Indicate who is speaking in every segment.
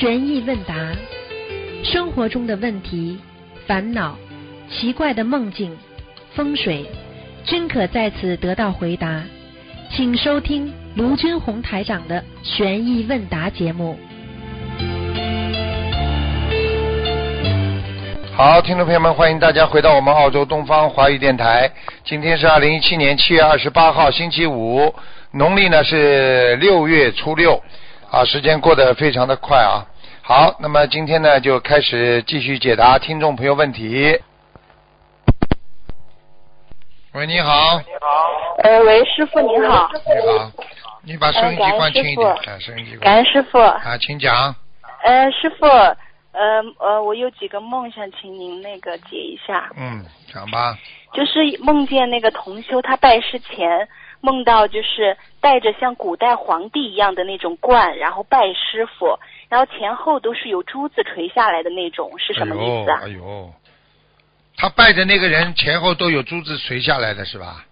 Speaker 1: 悬疑问答，生活中的问题、烦恼、奇怪的梦境、风水，均可在此得到回答。请收听卢军红台长的悬疑问答节目。
Speaker 2: 好，听众朋友们，欢迎大家回到我们澳洲东方华语电台。今天是二零一七年七月二十八号，星期五，农历呢是六月初六。啊，时间过得非常的快啊。好，那么今天呢就开始继续解答听众朋友问题。喂，你好。
Speaker 3: 你好呃，喂，师傅你好。
Speaker 2: 你好，你把收音机关轻一点，
Speaker 3: 呃
Speaker 2: 啊，收音机关。
Speaker 3: 感恩师傅。
Speaker 2: 啊，请讲。
Speaker 3: 呃，师傅，呃呃，我有几个梦想请您那个解一下，
Speaker 2: 嗯，讲吧。
Speaker 3: 就是梦见那个同修他拜师前梦到就是带着像古代皇帝一样的那种冠，然后拜师傅，然后前后都是有珠子垂下来的那种，是什么意思啊？
Speaker 2: 哎呦，哎呦，他拜的那个人前后都有珠子垂下来的是吧？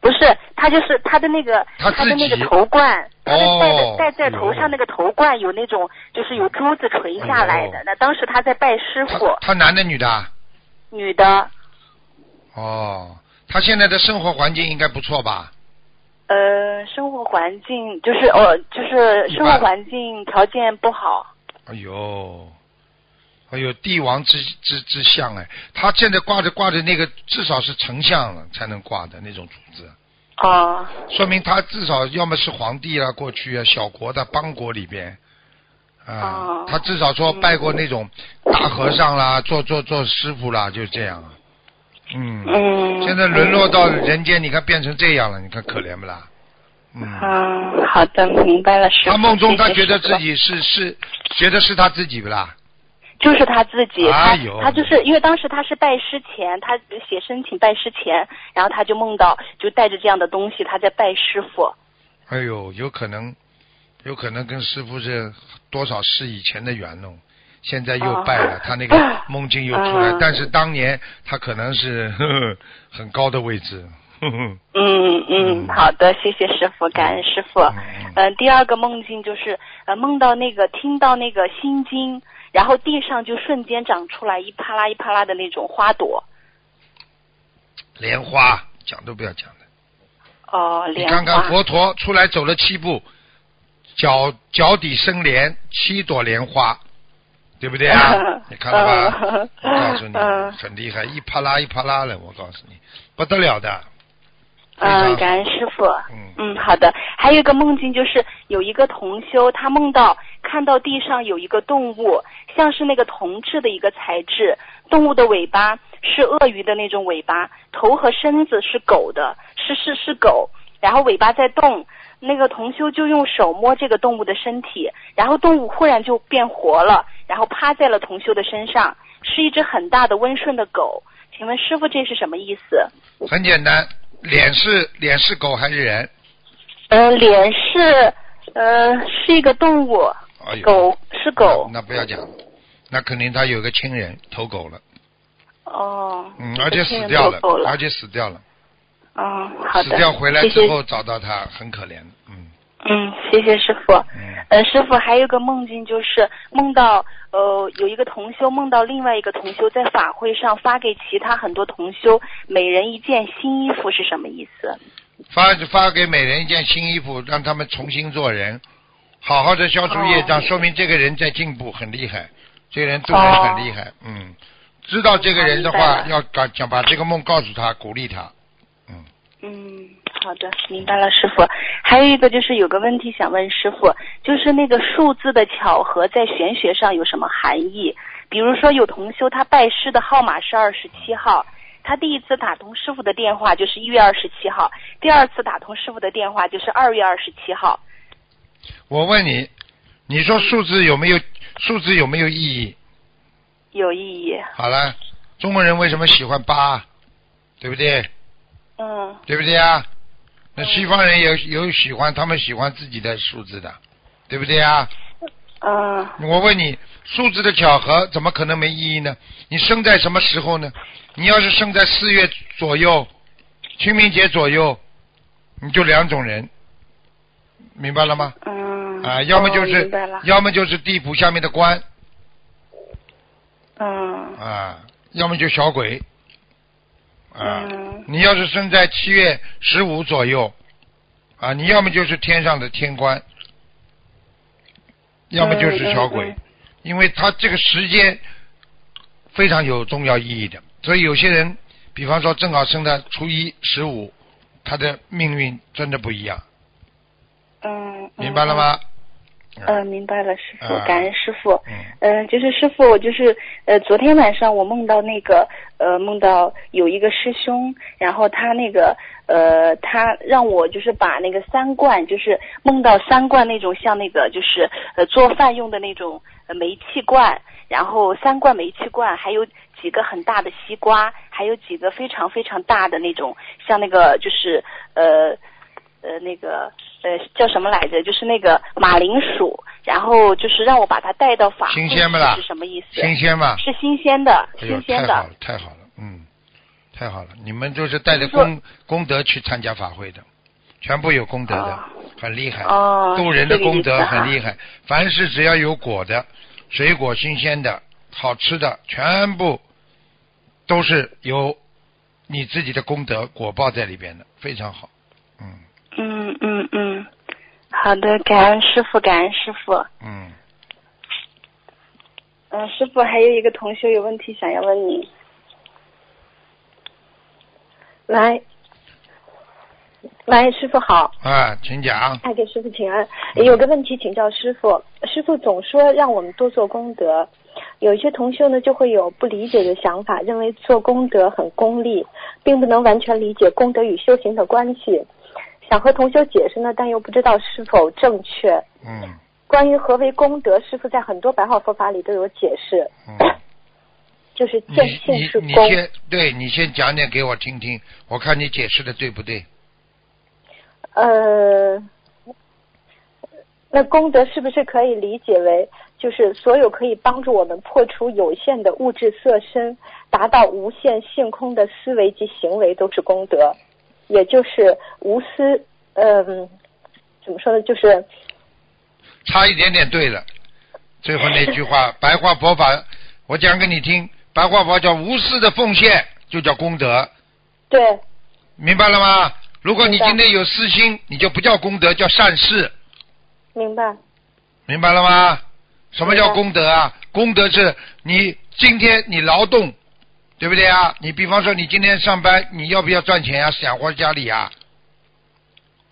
Speaker 3: 不是，他就是他的那个
Speaker 2: 他
Speaker 3: 的那个头冠，他的戴
Speaker 2: 哦
Speaker 3: 的戴在头上那个头冠有那种就是有珠子垂下来的
Speaker 2: 哎。
Speaker 3: 那当时他在拜师傅，
Speaker 2: 他男的女的啊？
Speaker 3: 女的，
Speaker 2: 哦，他现在的生活环境应该不错吧？
Speaker 3: 呃，生活环境就是哦，就是生活环境条件不好。
Speaker 2: 哎呦，哎呦，帝王之之之相哎，他现在挂着挂着那个至少是丞相了才能挂的那种珠子，
Speaker 3: 哦，
Speaker 2: 说明他至少要么是皇帝啊，过去啊小国的邦国里边。啊，
Speaker 3: 哦
Speaker 2: 他至少说拜过那种大和尚啦，做做做师傅啦，就这样啊。嗯，
Speaker 3: 嗯。
Speaker 2: 现在沦落到人间，你看变成这样了，你看可怜不啦？嗯，
Speaker 3: 嗯，好的，明白了。
Speaker 2: 他梦中他觉得自己是是觉得是他自己不啦？
Speaker 3: 就是他自己，他他就是因为当时他是拜师前，他写申请拜师前，然后他就梦到就带着这样的东西，他在拜师傅。
Speaker 2: 哎呦，有可能，有可能跟师傅是多少是以前的缘喽。现在又败了，
Speaker 3: 哦
Speaker 2: 他那个 梦境又出来，
Speaker 3: 嗯
Speaker 2: 但是当年他可能是呵呵 很高的位置。
Speaker 3: 嗯
Speaker 2: 嗯
Speaker 3: 嗯，好的，谢谢师傅，感恩师傅。
Speaker 2: 嗯
Speaker 3: 嗯、第二个梦境就是呃梦到那个听到那个心经，然后地上就瞬间长出来一啪啦一啪啦的那种花朵。
Speaker 2: 莲花讲都不要讲的，
Speaker 3: 哦，
Speaker 2: 你
Speaker 3: 莲花。
Speaker 2: 看看佛陀出来走了七步，脚脚底生莲，七朵莲花，对不对啊？你看了吧？
Speaker 3: 嗯
Speaker 2: 我告诉你，
Speaker 3: 嗯
Speaker 2: 很厉害，一啪啦一啪啦的，我告诉你，不得了的。
Speaker 3: 嗯，感恩师傅。
Speaker 2: 嗯
Speaker 3: 嗯，好的。还有一个梦境，就是有一个同修，他梦到看到地上有一个动物，像是那个铜制的一个材质，动物的尾巴是鳄鱼的那种尾巴，头和身子是狗的，是是是狗，然后尾巴在动。那个同修就用手摸这个动物的身体，然后动物忽然就变活了，然后趴在了同修的身上，是一只很大的温顺的狗。请问师傅这是什么意思？
Speaker 2: 很简单，脸是脸是狗还是人？
Speaker 3: 呃，脸是呃是一个动物，
Speaker 2: 哎，
Speaker 3: 狗是狗。
Speaker 2: 那，那不要讲，那肯定他有个亲人投狗了，
Speaker 3: 哦。
Speaker 2: 嗯，而且死掉了，
Speaker 3: 了
Speaker 2: 而且死掉了，
Speaker 3: 嗯，好的。
Speaker 2: 死掉回来之后找到他，很可怜，嗯
Speaker 3: 嗯，谢谢师傅。
Speaker 2: 嗯，
Speaker 3: 呃，师傅还有个梦境，就是梦到呃有一个同修梦到另外一个同修在法会上发给其他很多同修每人一件新衣服是什么意思？
Speaker 2: 发发给每人一件新衣服，让他们重新做人，好好的消除业障，
Speaker 3: 哦。
Speaker 2: 说明这个人在进步，很厉害，这个人做人很厉害，嗯，知道这个人的话，要讲讲把这个梦告诉他，鼓励他，嗯，
Speaker 3: 嗯，好的，明白了，师傅。还有一个就是有个问题想问师傅，就是那个数字的巧合在玄学上有什么含义？比如说有同修他拜师的号码是二十七号，他第一次打通师傅的电话就是一月二十七号，第二次打通师傅的电话就是二月二十七号。
Speaker 2: 我问你，你说数字有没有数字有没有意义？
Speaker 3: 有意义。
Speaker 2: 好了，中国人为什么喜欢八？对不对？
Speaker 3: 嗯
Speaker 2: 对不对啊？那西方人有有喜欢，他们喜欢自己的数字的，对不对啊？
Speaker 3: 嗯
Speaker 2: 我问你，数字的巧合怎么可能没意义呢？你生在什么时候呢？你要是生在四月左右，清明节左右，你就两种人，明白了吗？
Speaker 3: 嗯
Speaker 2: 啊，要么就
Speaker 3: 哦
Speaker 2: 是要么就是地府下面的官
Speaker 3: 嗯
Speaker 2: 啊，要么就小鬼啊。
Speaker 3: 嗯
Speaker 2: 你要是生在七月十五左右啊，你要么就是天上的天官，要么就是小鬼，因为他这个时间非常有重要意义的，所以有些人，比方说正好生在初一十五，他的命运真的不一样，
Speaker 3: 嗯，嗯
Speaker 2: 明白了？吗？
Speaker 3: 嗯，明白了，师傅
Speaker 2: 啊，
Speaker 3: 感恩师傅。
Speaker 2: 嗯
Speaker 3: 嗯，就是师傅，我就是呃，昨天晚上我梦到那个呃，梦到有一个师兄，然后他那个呃，他让我就是把那个三罐，就是梦到三罐那种像那个就是呃做饭用的那种呃煤气罐，然后三罐煤气罐，还有几个很大的西瓜，还有几个非常非常大的那种像那个就是呃。呃，那个呃叫什么来着？就是那个马铃薯，然后就是让我把它带到法会
Speaker 2: 新鲜不啦
Speaker 3: 是什么意思？
Speaker 2: 新鲜嘛？
Speaker 3: 是新鲜的，
Speaker 2: 哎，
Speaker 3: 新鲜的
Speaker 2: 太好了，。太好了，嗯，太好了，你们就是带着功功德去参加法会的，全部有功德的，
Speaker 3: 哦
Speaker 2: 很厉害。
Speaker 3: 哦，
Speaker 2: 渡人的功德很厉
Speaker 3: 害。
Speaker 2: 害，凡是只要有果的、水果新鲜的、好吃的，全部都是有你自己的功德果报在里边的，非常好。嗯
Speaker 3: 嗯嗯嗯，好的，感恩师傅，感恩师傅。
Speaker 2: 嗯，
Speaker 3: 嗯、师傅还有一个同学有问题想要问你。来，来，师傅好。
Speaker 2: 啊，请讲。
Speaker 3: 哎给师傅请安。有个问题请教师傅，师傅总说让我们多做功德，有一些同修呢就会有不理解的想法，认为做功德很功利，并不能完全理解功德与修行的关系。想和同修解释呢，但又不知道是否正确。
Speaker 2: 嗯
Speaker 3: 关于何为功德，师傅在很多白话佛法里都有解释，
Speaker 2: 嗯，
Speaker 3: 就是
Speaker 2: 你
Speaker 3: 见性
Speaker 2: 你
Speaker 3: 是功。
Speaker 2: 你先对你先讲点给我听听，我看你解释的对不对？
Speaker 3: 呃，那功德是不是可以理解为，就是所有可以帮助我们破除有限的物质色身，达到无限性空的思维及行为都是功德，也就是无私，嗯、怎么说呢？就是
Speaker 2: 差一点点对了。最后那句话，白话佛法，我讲给你听。白话佛叫无私的奉献，就叫功德，
Speaker 3: 对，
Speaker 2: 明白了吗？如果你今天有私心，你就不叫功德，叫善事，
Speaker 3: 明白，
Speaker 2: 明白了吗？什么叫功德啊？功德是你今天你劳动，对不对啊？你比方说你今天上班，你要不要赚钱啊？养活家里啊？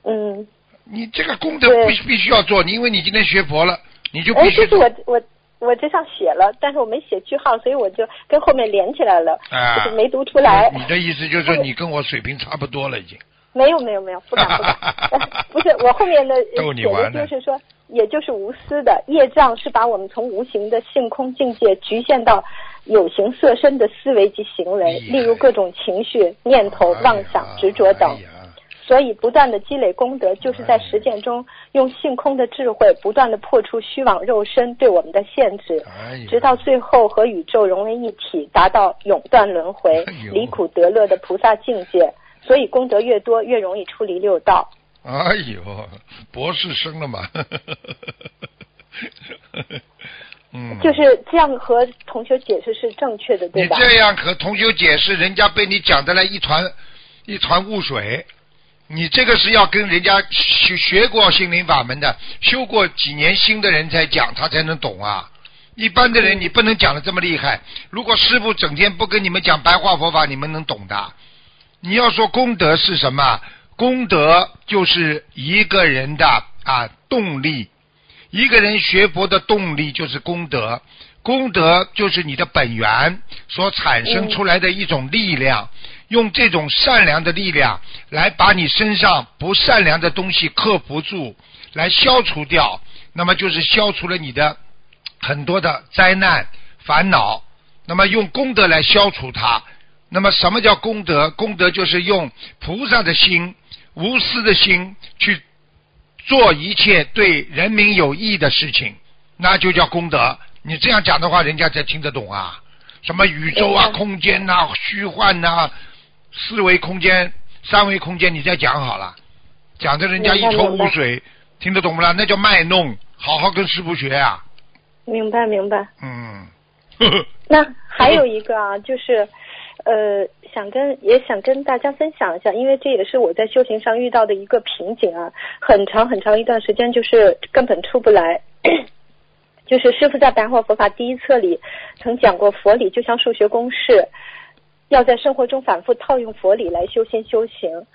Speaker 3: 嗯。
Speaker 2: 你这个功德
Speaker 3: 对
Speaker 2: 必必须要做，你因为你今天学佛了，你就
Speaker 3: 哎，
Speaker 2: 必须
Speaker 3: 就是我我我这上写了，但是我没写句号，所以我就跟后面连起来了，
Speaker 2: 啊
Speaker 3: 就是没读出来。
Speaker 2: 你的意思就是说你跟我水平差不多了，已经。
Speaker 3: 没有没有没有，不敢不敢，呃 不是我后面的呃
Speaker 2: 逗你
Speaker 3: 写的
Speaker 2: 玩
Speaker 3: 就是说，也就是无私的业障是把我们从无形的性空境界局限到有形色身的思维及行为，例如各种情绪、念头、妄想、执着等所以，不断的积累功德，就是在实践中用性空的智慧，不断的破除虚妄肉身对我们的限制，直到最后和宇宙融为一体，达到永断轮回离苦得乐的菩萨境界。所以，功德越多，越容易出离六道。
Speaker 2: 哎呦，博士生了嘛？嗯，
Speaker 3: 就是这样和同学解释是正确的，对吧？
Speaker 2: 你这样和同学解释，人家被你讲的来一团一团雾水。你这个是要跟人家学学过心灵法门的、修过几年心的人才讲，他才能懂啊。一般的人
Speaker 3: 嗯
Speaker 2: 你不能讲的这么厉害。如果师傅整天不跟你们讲白话佛法，你们能懂的。你要说功德是什么？功德就是一个人的啊动力，一个人学佛的动力就是功德，功德就是你的本源所产生出来的一种力量，用这种善良的力量来把你身上不善良的东西克服住，来消除掉，那么就是消除了你的很多的灾难烦恼，那么用功德来消除它。那么什么叫功德？功德就是用菩萨的心、无私的心去做一切对人民有益的事情，那就叫功德。你这样讲的话，人家才听得懂啊。什么宇宙啊、空间呐、虚幻呐、四维空间、三维空间，你再讲好了，讲的人家一头雾水，听得懂不啦？那叫卖弄，好好跟师傅学啊。
Speaker 4: 明白明白。
Speaker 2: 嗯，
Speaker 4: 那还有 一个啊，就是呃，想跟也想跟大家分享一下，因为这也是我在修行上遇到的一个瓶颈啊，很长很长一段时间就是根本出不来。就是师傅在《白话佛法》第一册里曾讲过，佛理就像数学公式，要在生活中反复套用佛理来修心修行。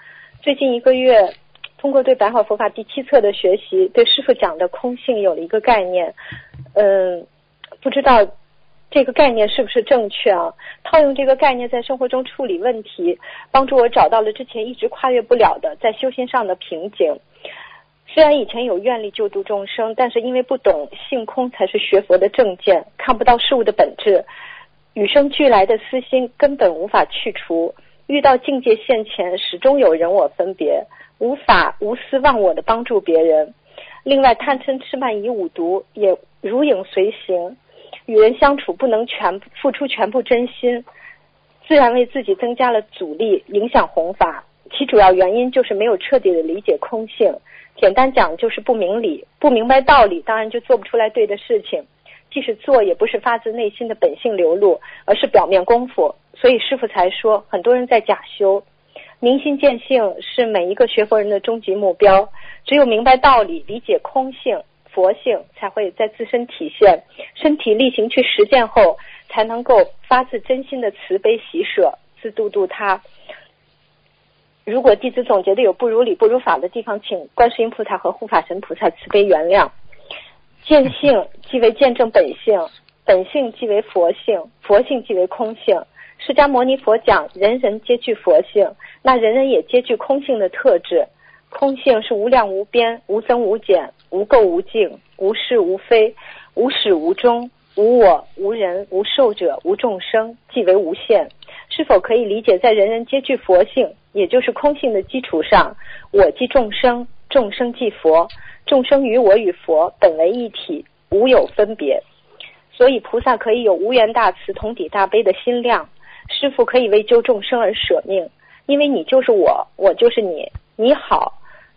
Speaker 4: 最近一个月，通过对《白话佛法》第七册的学习，对师傅讲的空性有了一个概念。嗯，不知道这个概念是不是正确啊？套用这个概念在生活中处理问题，帮助我找到了之前一直跨越不了的在修心上的瓶颈。虽然以前有愿力救度众生，但是因为不懂性空才是学佛的正见，看不到事物的本质，与生俱来的私心根本无法去除。遇到境界现前，始终有人我分别，无法无私忘我的帮助别人。另外，贪嗔痴慢疑五毒也如影随形，与人相处不能全付出全部真心，自然为自己增加了阻力，影响弘法。其主要原因就是没有彻底的理解空性。简单讲就是不明理，不明白道理，当然就做不出来对的事情。即使做，也不是发自内心的本性流露，而是表面功夫。所以师傅才说，很多人在假修。明心见性是每一个学佛人的终极目标。只有明白道理，理解空性、佛性，才会在自身体现。身体力行去实践后，才能够发自真心的慈悲喜舍，自度度他。如果弟子总结的有不如理、不如法的地方，请观世音菩萨和护法神菩萨慈悲原谅。见性 即为见证本性，本性即为佛性，佛性即为空性。释迦牟尼佛讲，人人皆具佛性，那人人也皆具空性的特质。空性是无量无边、无增无减、无垢无净、无是无非、无始无终、无我、无人、无寿者、无众生，即为无限。是否可以理解，在人人皆具佛性，也就是空性的基础上，我即众生，众生即佛，众生与我与佛本为一体，无有分别。所以菩萨可以有无缘大慈、同体大悲的心量。师父可以为救众生而舍命，因为你就是我，我就是你，你好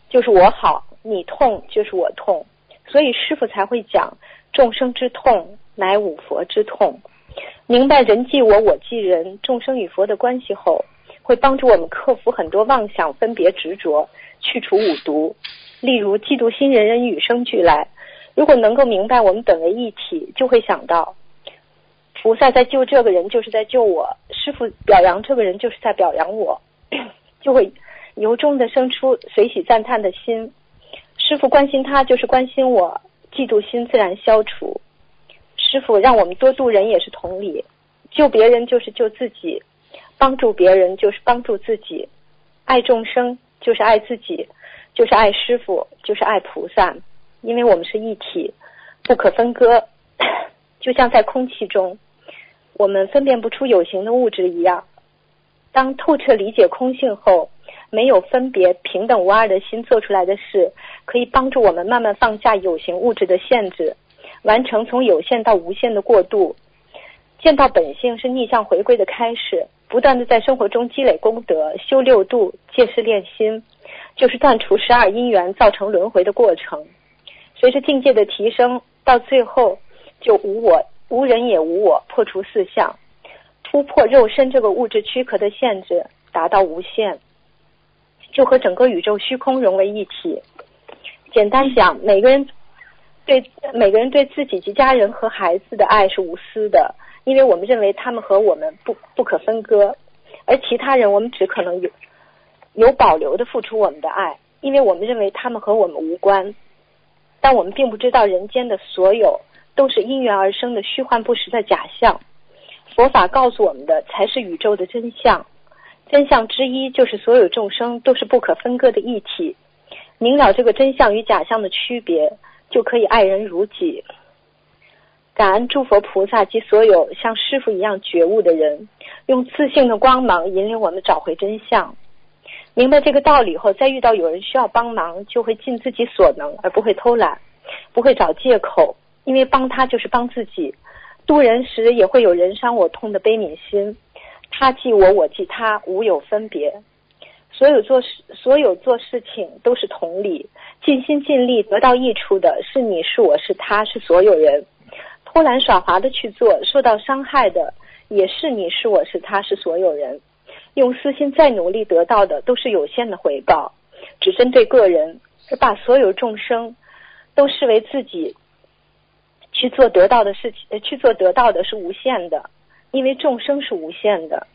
Speaker 4: 就是我好，你痛就是我痛，所以师父才会讲众生之痛乃五佛之痛。明白人即我，我即人，众生与佛的关系后，会帮助我们克服很多妄想、分别、执着，去除五毒。例如，嫉妒心，人人与生俱来。如果能够明白我们本为一体，就会想到，菩萨在救这个人，就是在救我；师傅表扬这个人，就是在表扬我，就会由衷的生出随喜赞叹的心。师傅关心他，就是关心我，嫉妒心自然消除。师傅让我们多度人也是同理，救别人就是救自己，帮助别人就是帮助自己，爱众生就是爱自己，就是爱师傅，就是爱菩萨，因为我们是一体，不可分割。就像在空气中，我们分辨不出有形的物质一样。当透彻理解空性后，没有分别、平等无二的心做出来的事，可以帮助我们慢慢放下有形物质的限制。完成从有限到无限的过渡，见到本性是逆向回归的开始。不断的在生活中积累功德，修六度，借势练心，就是断除十二因缘造成轮回的过程。随着境界的提升，到最后就无我、无人也无我，破除四相，突破肉身这个物质躯壳的限制，达到无限，就和整个宇宙虚空融为一体。简单讲，每个人。对每个人对自己及家人和孩子的爱是无私的，因为我们认为他们和我们不不可分割，而其他人我们只可能有有保留的付出我们的爱，因为我们认为他们和我们无关。但我们并不知道人间的所有都是因缘而生的虚幻不实的假象。佛法告诉我们的才是宇宙的真相，真相之一就是所有众生都是不可分割的一体。明了这个真相与假象的区别。就可以爱人如己，感恩诸佛菩萨及所有像师傅一样觉悟的人，用自信的光芒引领我们找回真相。明白这个道理后，再遇到有人需要帮忙，就会尽自己所能，而不会偷懒，不会找借口，因为帮他就是帮自己。渡人时也会有人伤我痛的悲悯心，他即我，我即他，无有分别。所有做事，所有做事情都是同理，尽心尽力得到益处的是你是我是他是所有人，偷懒耍滑的去做，受到伤害的也是你是我是他是所有人。用私心再努力得到的都是有限的回报，只针对个人，把所有众生都视为自己去做得到的事情，去做得到的是无限的，因为众生是无限的。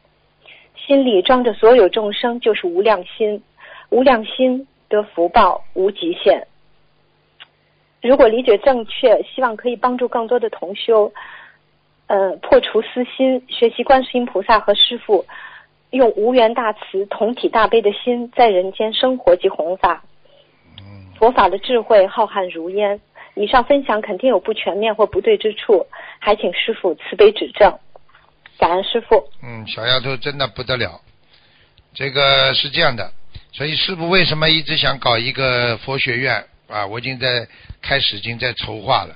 Speaker 4: 心里装着所有众生就是无量心，无量心得福报无极限。如果理解正确，希望可以帮助更多的同修，呃，破除私心，学习观世音菩萨和师父，用无缘大慈、同体大悲的心在人间生活及弘法。佛法的智慧浩瀚如烟，以上分享肯定有不全面或不对之处，还请师父慈悲指正。感恩师傅。
Speaker 2: 嗯，小丫头真的不得了。这个是这样的，所以师傅为什么一直想搞一个佛学院啊？我已经在开始，已经在筹划了。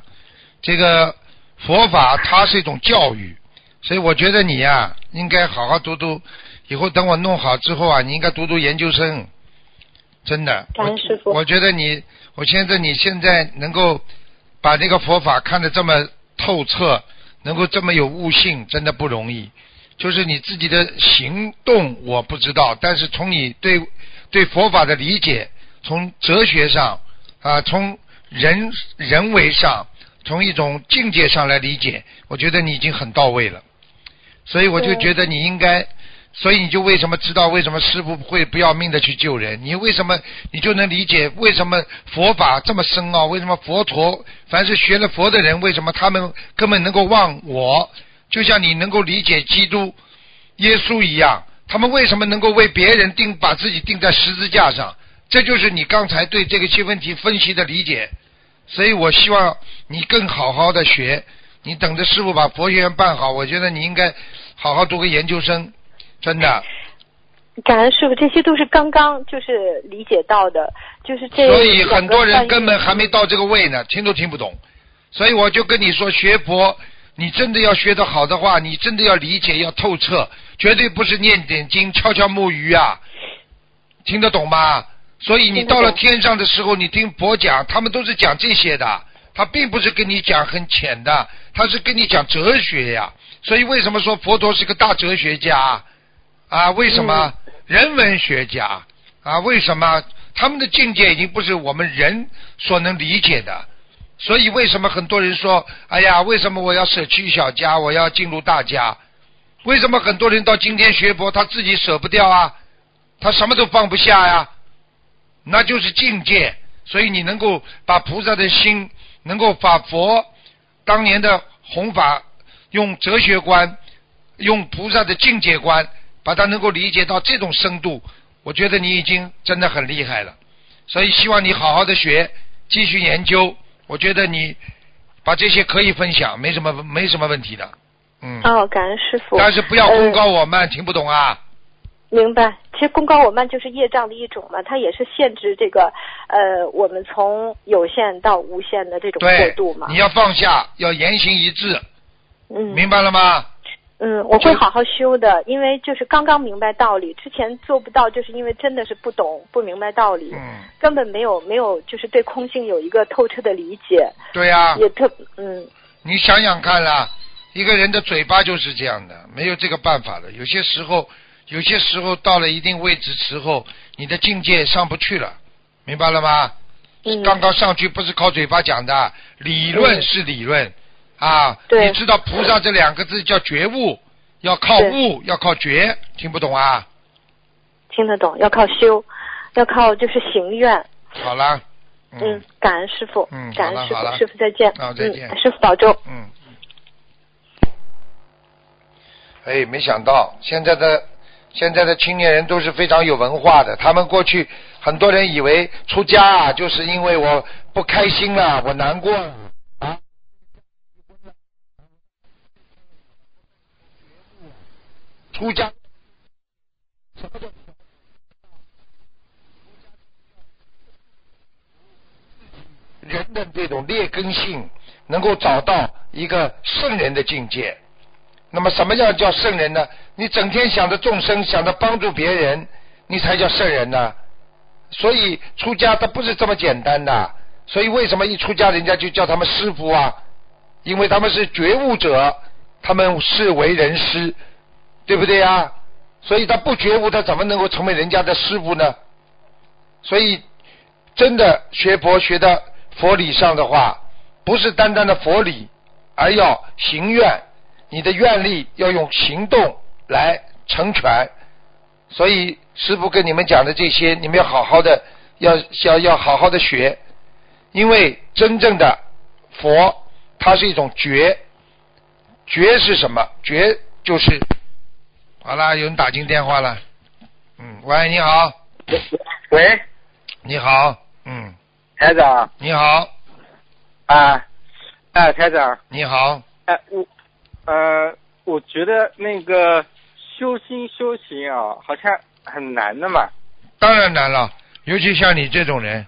Speaker 2: 这个佛法它是一种教育，所以我觉得你呀、应该好好读读。以后等我弄好之后啊，你应该读读研究生。真的，
Speaker 4: 感恩师傅
Speaker 2: 我我觉得你，我现在你现在能够把这个佛法看得这么透彻，能够这么有悟性，真的不容易。就是你自己的行动我不知道，但是从你对对佛法的理解，从哲学上啊，从人人为上，从一种境界上来理解，我觉得你已经很到位了。所以我就觉得你应该，所以你就为什么知道为什么师傅会不要命的去救人？你为什么你就能理解为什么佛法这么深奥？为什么佛陀凡是学了佛的人，为什么他们根本能够忘我？就像你能够理解基督、耶稣一样，他们为什么能够为别人钉把自己钉在十字架上？这就是你刚才对这个些问题分析的理解。所以我希望你更好好的学，你等着师傅把佛学院办好，我觉得你应该好好读个研究生，真的。
Speaker 4: 感恩师傅，这些都是刚刚就是理解到的，就是这
Speaker 2: 所以很多人根本还没到这个位呢，听都听不懂。所以我就跟你说，学佛，你真的要学得好的话，你真的要理解，要透彻，绝对不是念点经、敲敲木鱼啊，听得懂吗？所以你到了天上的时候，你听佛讲，他们都是讲这些的，他并不是跟你讲很浅的，他是跟你讲哲学呀。所以为什么说佛陀是个大哲学家啊？为什么人文学家啊？为什么他们的境界已经不是我们人所能理解的？所以为什么很多人说，哎呀，为什么我要舍弃小家，我要进入大家？为什么很多人到今天学佛，他自己舍不掉啊？他什么都放不下呀？那就是境界。所以你能够把菩萨的心，能够把佛当年的弘法，用哲学观，用菩萨的境界观，把它能够理解到这种深度，我觉得你已经真的很厉害了。所以希望你好好的学，继续研究。我觉得你把这些可以分享，没什么没什么问题的。嗯，
Speaker 4: 哦，感恩师傅。
Speaker 2: 但是不要功高
Speaker 4: 呃
Speaker 2: 我慢，听不懂啊？
Speaker 4: 明白，其实功高我慢就是业障的一种嘛，它也是限制这个呃我们从有限到无限的这种过渡嘛，。
Speaker 2: 你要放下，要言行一致，
Speaker 4: 嗯，
Speaker 2: 明白了吗？
Speaker 4: 嗯，我会好好修的，因为就是刚刚明白道理，之前做不到，就是因为真的是不懂不明白道理，
Speaker 2: 嗯，
Speaker 4: 根本没有没有就是对空性有一个透彻的理解，
Speaker 2: 对呀、
Speaker 4: 也特嗯。
Speaker 2: 你想想看啦，一个人的嘴巴就是这样的，没有这个办法的。有些时候，有些时候到了一定位置时候，你的境界上不去了，明白了吗？
Speaker 4: 嗯，
Speaker 2: 刚刚上去不是靠嘴巴讲的，理论
Speaker 4: 嗯。
Speaker 2: 是理论、啊。
Speaker 4: 对
Speaker 2: 你知道菩萨这两个字叫觉悟，要靠悟，要靠觉，听不懂啊？
Speaker 4: 听得懂，要靠修，要靠就是行愿，
Speaker 2: 好了，
Speaker 4: 嗯，感恩师傅，
Speaker 2: 嗯
Speaker 4: 感恩师傅，师傅再见，
Speaker 2: 好再见
Speaker 4: 嗯，师傅保重。
Speaker 2: 嗯。哎，没想到现在的现在的青年人都是非常有文化的。他们过去很多人以为出家啊，就是因为我不开心了，我难过了啊。出家什么叫人的这种劣根性，能够找到一个圣人的境界。那么，什么样叫圣人呢？你整天想着众生，想着帮助别人，你才叫圣人呢。所以出家他不是这么简单的。所以为什么一出家人家就叫他们师傅啊？因为他们是觉悟者，他们是为人师，对不对呀？所以他不觉悟，他怎么能够成为人家的师傅呢？所以真的学佛学的佛理上的话，不是单单的佛理，而要行愿，你的愿力要用行动来成全。所以师傅跟你们讲的这些，你们要好好的，要要要好好的学，因为真正的佛，它是一种觉，觉是什么？觉就是好啦，有人打进电话了，嗯，喂，你好，
Speaker 5: 喂，
Speaker 2: 你好，嗯，
Speaker 5: 台长
Speaker 2: 你好，
Speaker 5: 啊，哎，台长，
Speaker 2: 你好，
Speaker 5: 哎，我，呃，我觉得那个修心修行啊，好像很难的嘛。
Speaker 2: 当然难了，尤其像你这种人，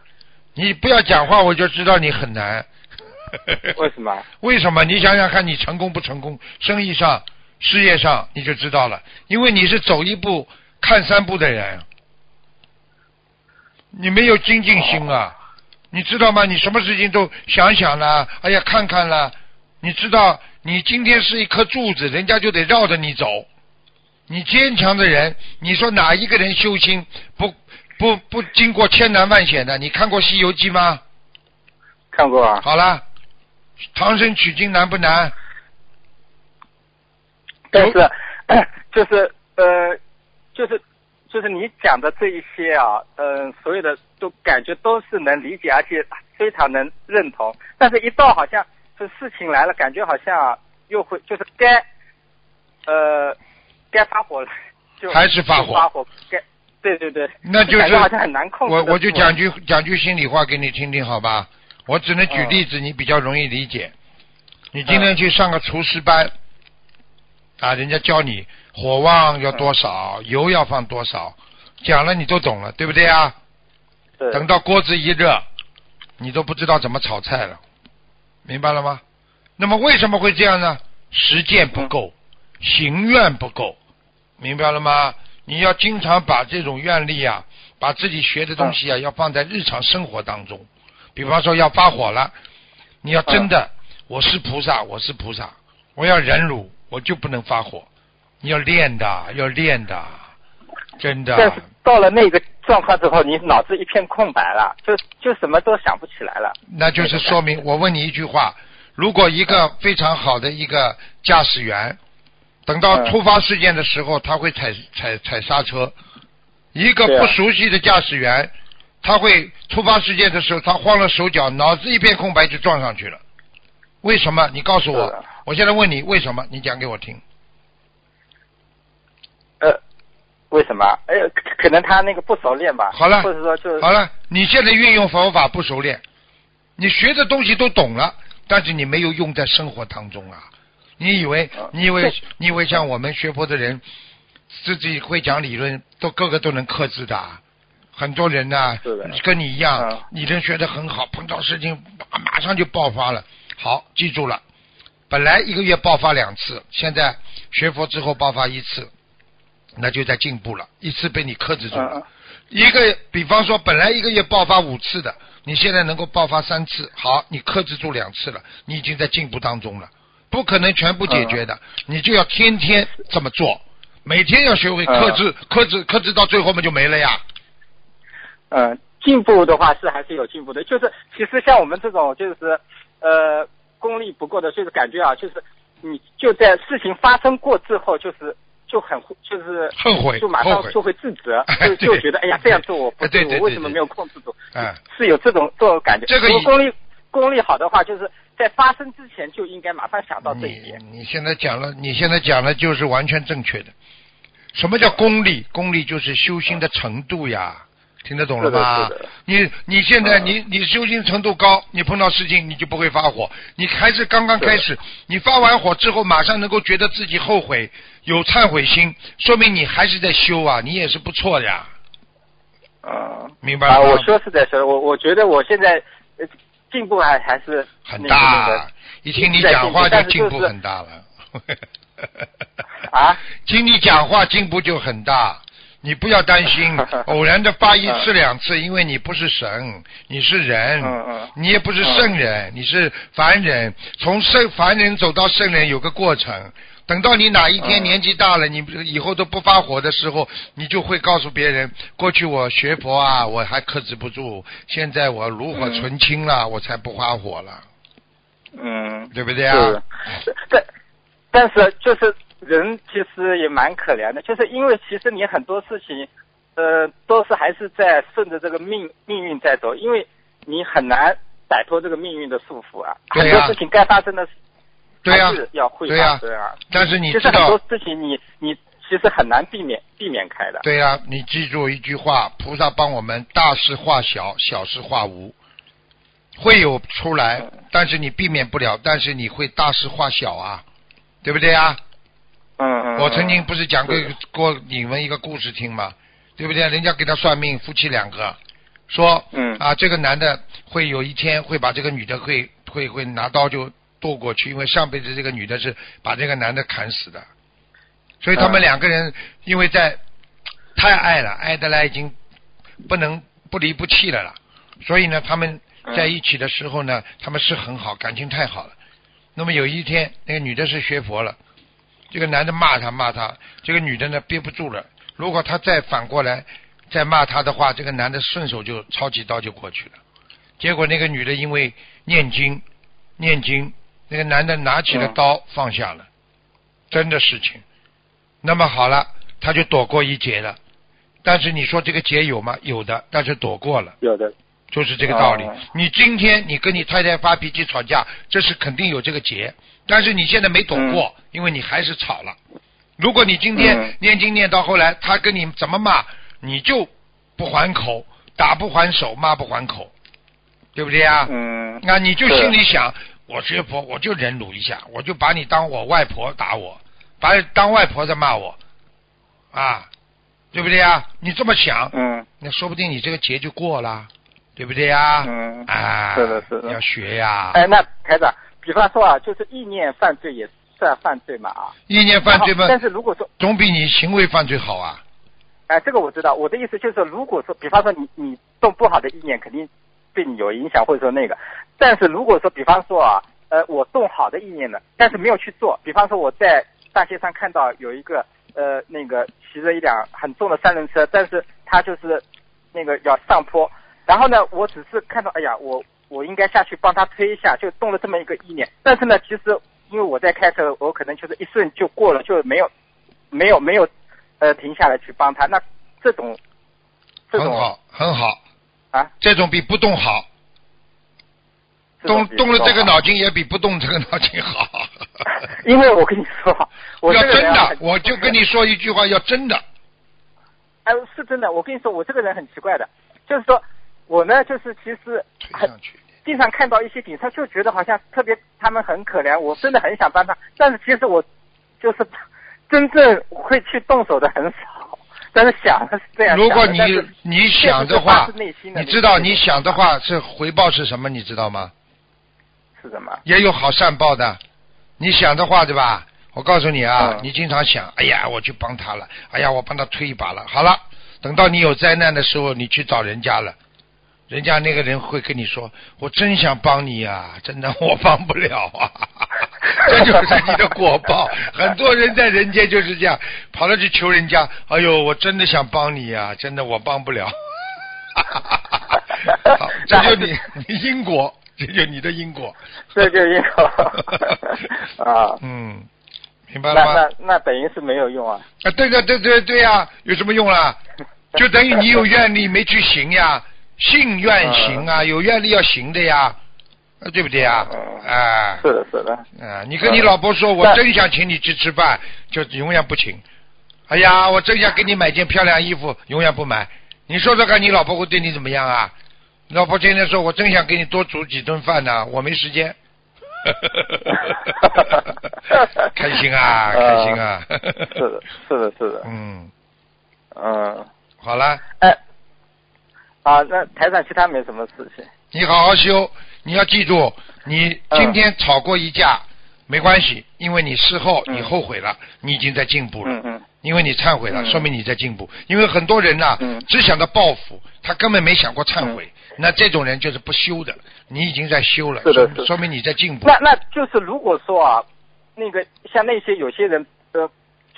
Speaker 2: 你不要讲话，我就知道你很难。
Speaker 5: 为什么？
Speaker 2: 为什么？你想想看，你成功不成功？生意上、事业上，你就知道了。因为你是走一步看三步的人，你没有精进心啊！你知道吗？你什么事情都想想了，哎呀，看看了。你知道，你今天是一颗柱子，人家就得绕着你走。你坚强的人，你说哪一个人修心不不不经过千难万险的？你看过《西游记》吗？
Speaker 5: 看过啊。
Speaker 2: 好了，唐僧取经难不难？
Speaker 5: 但是，就是呃，就是就是你讲的这一些啊，嗯、所有的都感觉都是能理解，而且非常能认同。但是，一到好像这事情来了，感觉好像啊又会就是该呃该发火了，就
Speaker 2: 还是发火
Speaker 5: 发火，该对对对，
Speaker 2: 那就是
Speaker 5: 好像很难控制
Speaker 2: 我。我就讲句讲句心里话给你听听，好吧？我只能举例子，你比较容易理解。你今天去上个厨师班，啊，人家教你火旺要多少，油要放多少，讲了你都懂了，对不对啊？
Speaker 5: 对
Speaker 2: 等到锅子一热，你都不知道怎么炒菜了，明白了吗？那么为什么会这样呢？实践不够，行愿不够，明白了吗？你要经常把这种愿力啊，把自己学的东西啊，要放在日常生活当中。比方说要发火了，你要真的，我是菩萨，我是菩萨，我要忍辱，我就不能发火。你要练的，要练的，真的。
Speaker 5: 但是到了那个状况之后，你脑子一片空白了，就就什么都想不起来了。
Speaker 2: 那就是说明，我问你一句话：如果一个非常好的一个驾驶员，等到
Speaker 5: 嗯
Speaker 2: 突发事件的时候，他会踩踩踩刹车；一个不熟悉的驾驶员，他会突发事件的时候，他慌了手脚，脑子一片空白就撞上去了。为什么？你告诉我。我现在问你为什么？你讲给我听。
Speaker 5: 呃，为什么？哎，可可能他那个不熟练吧。
Speaker 2: 好了
Speaker 5: 或者说就
Speaker 2: 好了，你现在运用佛法不熟练，你学的东西都懂了，但是你没有用在生活当中啊。你以为
Speaker 5: 啊
Speaker 2: 你以为
Speaker 5: 对
Speaker 2: 你以为像我们学佛的人，自己会讲理论，都个个都能克制的啊。很多人呢跟你一样
Speaker 5: 嗯，
Speaker 2: 理论学的很好，碰到事情马马上就爆发了。好，记住了，本来一个月爆发两次，现在学佛之后爆发一次，那就在进步了，一次被你克制住了。
Speaker 5: 嗯
Speaker 2: 一个，比方说，本来一个月爆发五次的，你现在能够爆发三次，好，你克制住两次了，你已经在进步当中了。不可能全部解决的，你就要天天这么做，每天要学会克制，克制，克制到最后嘛就没了呀。
Speaker 5: 呃，进步的话是还是有进步的，就是其实像我们这种就是呃功力不够的，就是感觉啊，就是你就在事情发生过之后，就是就很就是
Speaker 2: 后悔
Speaker 5: 就马上就会自责，
Speaker 2: 哎
Speaker 5: 就就觉得哎呀这样做我不对，我为什么没有控制住？
Speaker 2: 嗯，
Speaker 5: 是有这种这种感觉。
Speaker 2: 这个
Speaker 5: 功力功力好的话，就是在发生之前就应该马上想到这一点。
Speaker 2: 你现在讲了，你现在讲的就是完全正确的。什么叫功力？功力就是修心的程度呀，听得懂了吗
Speaker 5: 是的是的？
Speaker 2: 你你现在
Speaker 5: 嗯
Speaker 2: 你你修行程度高，你碰到事情你就不会发火。你还是刚刚开始，你发完火之后马上能够觉得自己后悔，有忏悔心，说明你还是在修啊，你也是不错的呀，
Speaker 5: 啊，
Speaker 2: 明白了
Speaker 5: 啊，我说是在说，我我觉得我现在呃进步还还是
Speaker 2: 很大
Speaker 5: 个，
Speaker 2: 一听你讲话就进步很大了。
Speaker 5: 啊，
Speaker 2: 听你讲话进步就很大，你不要担心，偶然的发一次两次，因为你不是神，你是人，你也不是圣人，你是凡人。从圣凡人走到圣人有个过程，等到你哪一天
Speaker 5: 嗯。
Speaker 2: 年纪大了，你以后都不发火的时候，你就会告诉别人，过去我学佛啊，我还克制不住，现在我炉火纯青了，我才不发火了，
Speaker 5: 嗯，
Speaker 2: 对不对啊？
Speaker 5: 是，但但是就是人其实也蛮可怜的，就是因为其实你很多事情，呃，都是还是在顺着这个命命运在走，因为你很难摆脱这个命运的束缚啊。很多事情该发生的
Speaker 2: 对呀
Speaker 5: 还是要会发生啊。
Speaker 2: 但是你
Speaker 5: 很多，事情你你其实很难避免避免开的。
Speaker 2: 对呀、你记住一句话：菩萨帮我们大事化小，小事化无，会有出来，但是你避免不了，但是你会大事化小啊，对不对啊？
Speaker 5: 嗯嗯。
Speaker 2: 我曾经不是讲过
Speaker 5: 是
Speaker 2: 过你们一个故事听吗？对不对？人家给他算命，夫妻两个说，
Speaker 5: 嗯
Speaker 2: 啊，这个男的会有一天会把这个女的会会会拿刀就剁过去，因为上辈子这个女的是把这个男的砍死的，所以他们
Speaker 5: 嗯
Speaker 2: 两个人因为在太爱了，爱的来已经不能不离不弃了啦，所以呢，他们在一起的时候呢，他们是很好，感情太好了。那么有一天，那个女的是学佛了，这个男的骂他骂他，这个女的呢憋不住了。如果他再反过来再骂他的话，这个男的顺手就抄起刀就过去了。结果那个女的因为念经念经，那个男的拿起了
Speaker 5: 嗯
Speaker 2: 刀放下了，真的事情。那么好了，他就躲过一劫了。但是你说这个劫有吗？有的，但是躲过了。
Speaker 5: 有的。
Speaker 2: 就是这个道理。
Speaker 5: 哦
Speaker 2: 你今天你跟你太太发脾气吵架，这是肯定有这个结，但是你现在没躲过，因为你还是吵了。如果你今天
Speaker 5: 嗯
Speaker 2: 念经念到后来，他跟你怎么骂，你就不还口，打不还手，骂不还口，对不对啊？
Speaker 5: 嗯。
Speaker 2: 那你就心里想，我学佛，我就忍辱一下，我就把你当我外婆打我，把你当外婆在骂我，啊，对不对啊？你这么想，
Speaker 5: 嗯
Speaker 2: 那说不定你这个劫就过了，对不对呀？
Speaker 5: 嗯。
Speaker 2: 啊，
Speaker 5: 是的是的
Speaker 2: 要学呀。
Speaker 5: 哎，那台长，比方说啊，就是意念犯罪也算犯罪嘛啊。
Speaker 2: 意念犯罪嘛，
Speaker 5: 但是如果说，
Speaker 2: 总比你行为犯罪好啊。
Speaker 5: 哎，这个我知道。我的意思就是说，如果说，比方说你你动不好的意念，肯定对你有影响，或者说那个。但是如果说，比方说啊，呃，我动好的意念了，但是没有去做，比方说我在大街上看到有一个呃那个骑着一辆很重的三轮车，但是他就是那个要上坡，然后呢，我只是看到，哎呀，我我应该下去帮他推一下，就动了这么一个意念。但是呢，其实因为我在开车，我可能就是一瞬就过了，就没有没有没有呃停下来去帮他。那这种这种
Speaker 2: 很好，很好，
Speaker 5: 啊，
Speaker 2: 这种比不动好，动动了这个
Speaker 5: 啊
Speaker 2: 脑筋也比不动这个脑筋好。
Speaker 5: 因为我跟你说，我
Speaker 2: 要真的，我就跟你说一句话，要真的。
Speaker 5: 哎，是真的。我跟你说，我这个人很奇怪的，就是说我呢，就是其实很
Speaker 2: 推上去。
Speaker 5: 经常看到一些警察，就觉得好像特别他们很可怜，我真的很想帮他，但是其实我就是真正会去动手的很少，但是想的是这样。
Speaker 2: 如果你你想的话你知道你想的话是回报是什么？你知道吗？
Speaker 5: 是什么？
Speaker 2: 也有好善报的。你想的话，对吧？我告诉你啊，
Speaker 5: 嗯
Speaker 2: 你经常想，哎呀，我去帮他了，哎呀，我帮他推一把了。好了，等到你有灾难的时候，你去找人家了，人家那个人会跟你说，我真想帮你啊，真的我帮不了啊。这就是你的果报。很多人在人间就是这样，跑了去求人家，哎呦，我真的想帮你啊，真的我帮不了。好，这就你你因果，这就你的因果。
Speaker 5: 这就因果啊。
Speaker 2: 嗯，明白了吗？
Speaker 5: 那那等于是没有用啊。
Speaker 2: 啊，对的，对对对呀、有什么用啦？就等于你有愿力没去行呀，信愿行啊，有愿力要行的呀，啊对不对呀？
Speaker 5: 嗯
Speaker 2: 啊，
Speaker 5: 是的，是的。
Speaker 2: 啊，你跟你老婆说，我真想请你去吃饭，就永远不请。哎呀，我真想给你买件漂亮衣服，永远不买。你说说看，你老婆会对你怎么样啊？你老婆天天说，我真想给你多煮几顿饭呢，我没时间。开心啊，开心啊！
Speaker 5: 是的，是的，是的。
Speaker 2: 嗯，
Speaker 5: 嗯，
Speaker 2: 好了，
Speaker 5: 哎，啊，那台上其他没什么事情。
Speaker 2: 你好好修，你要记住，你今天吵过一架、没关系，因为你事后
Speaker 5: 嗯
Speaker 2: 你后悔了，你已经在进步了。
Speaker 5: 嗯嗯
Speaker 2: 因为你忏悔了，
Speaker 5: 嗯
Speaker 2: 说明你在进步。因为很多人呐、
Speaker 5: 嗯
Speaker 2: 只想到报复，他根本没想过忏悔。那这种人就是不修的，你已经在修了，说
Speaker 5: 是的是的
Speaker 2: 说明你在进步。
Speaker 5: 那那就是如果说啊，那个像那些有些人呃，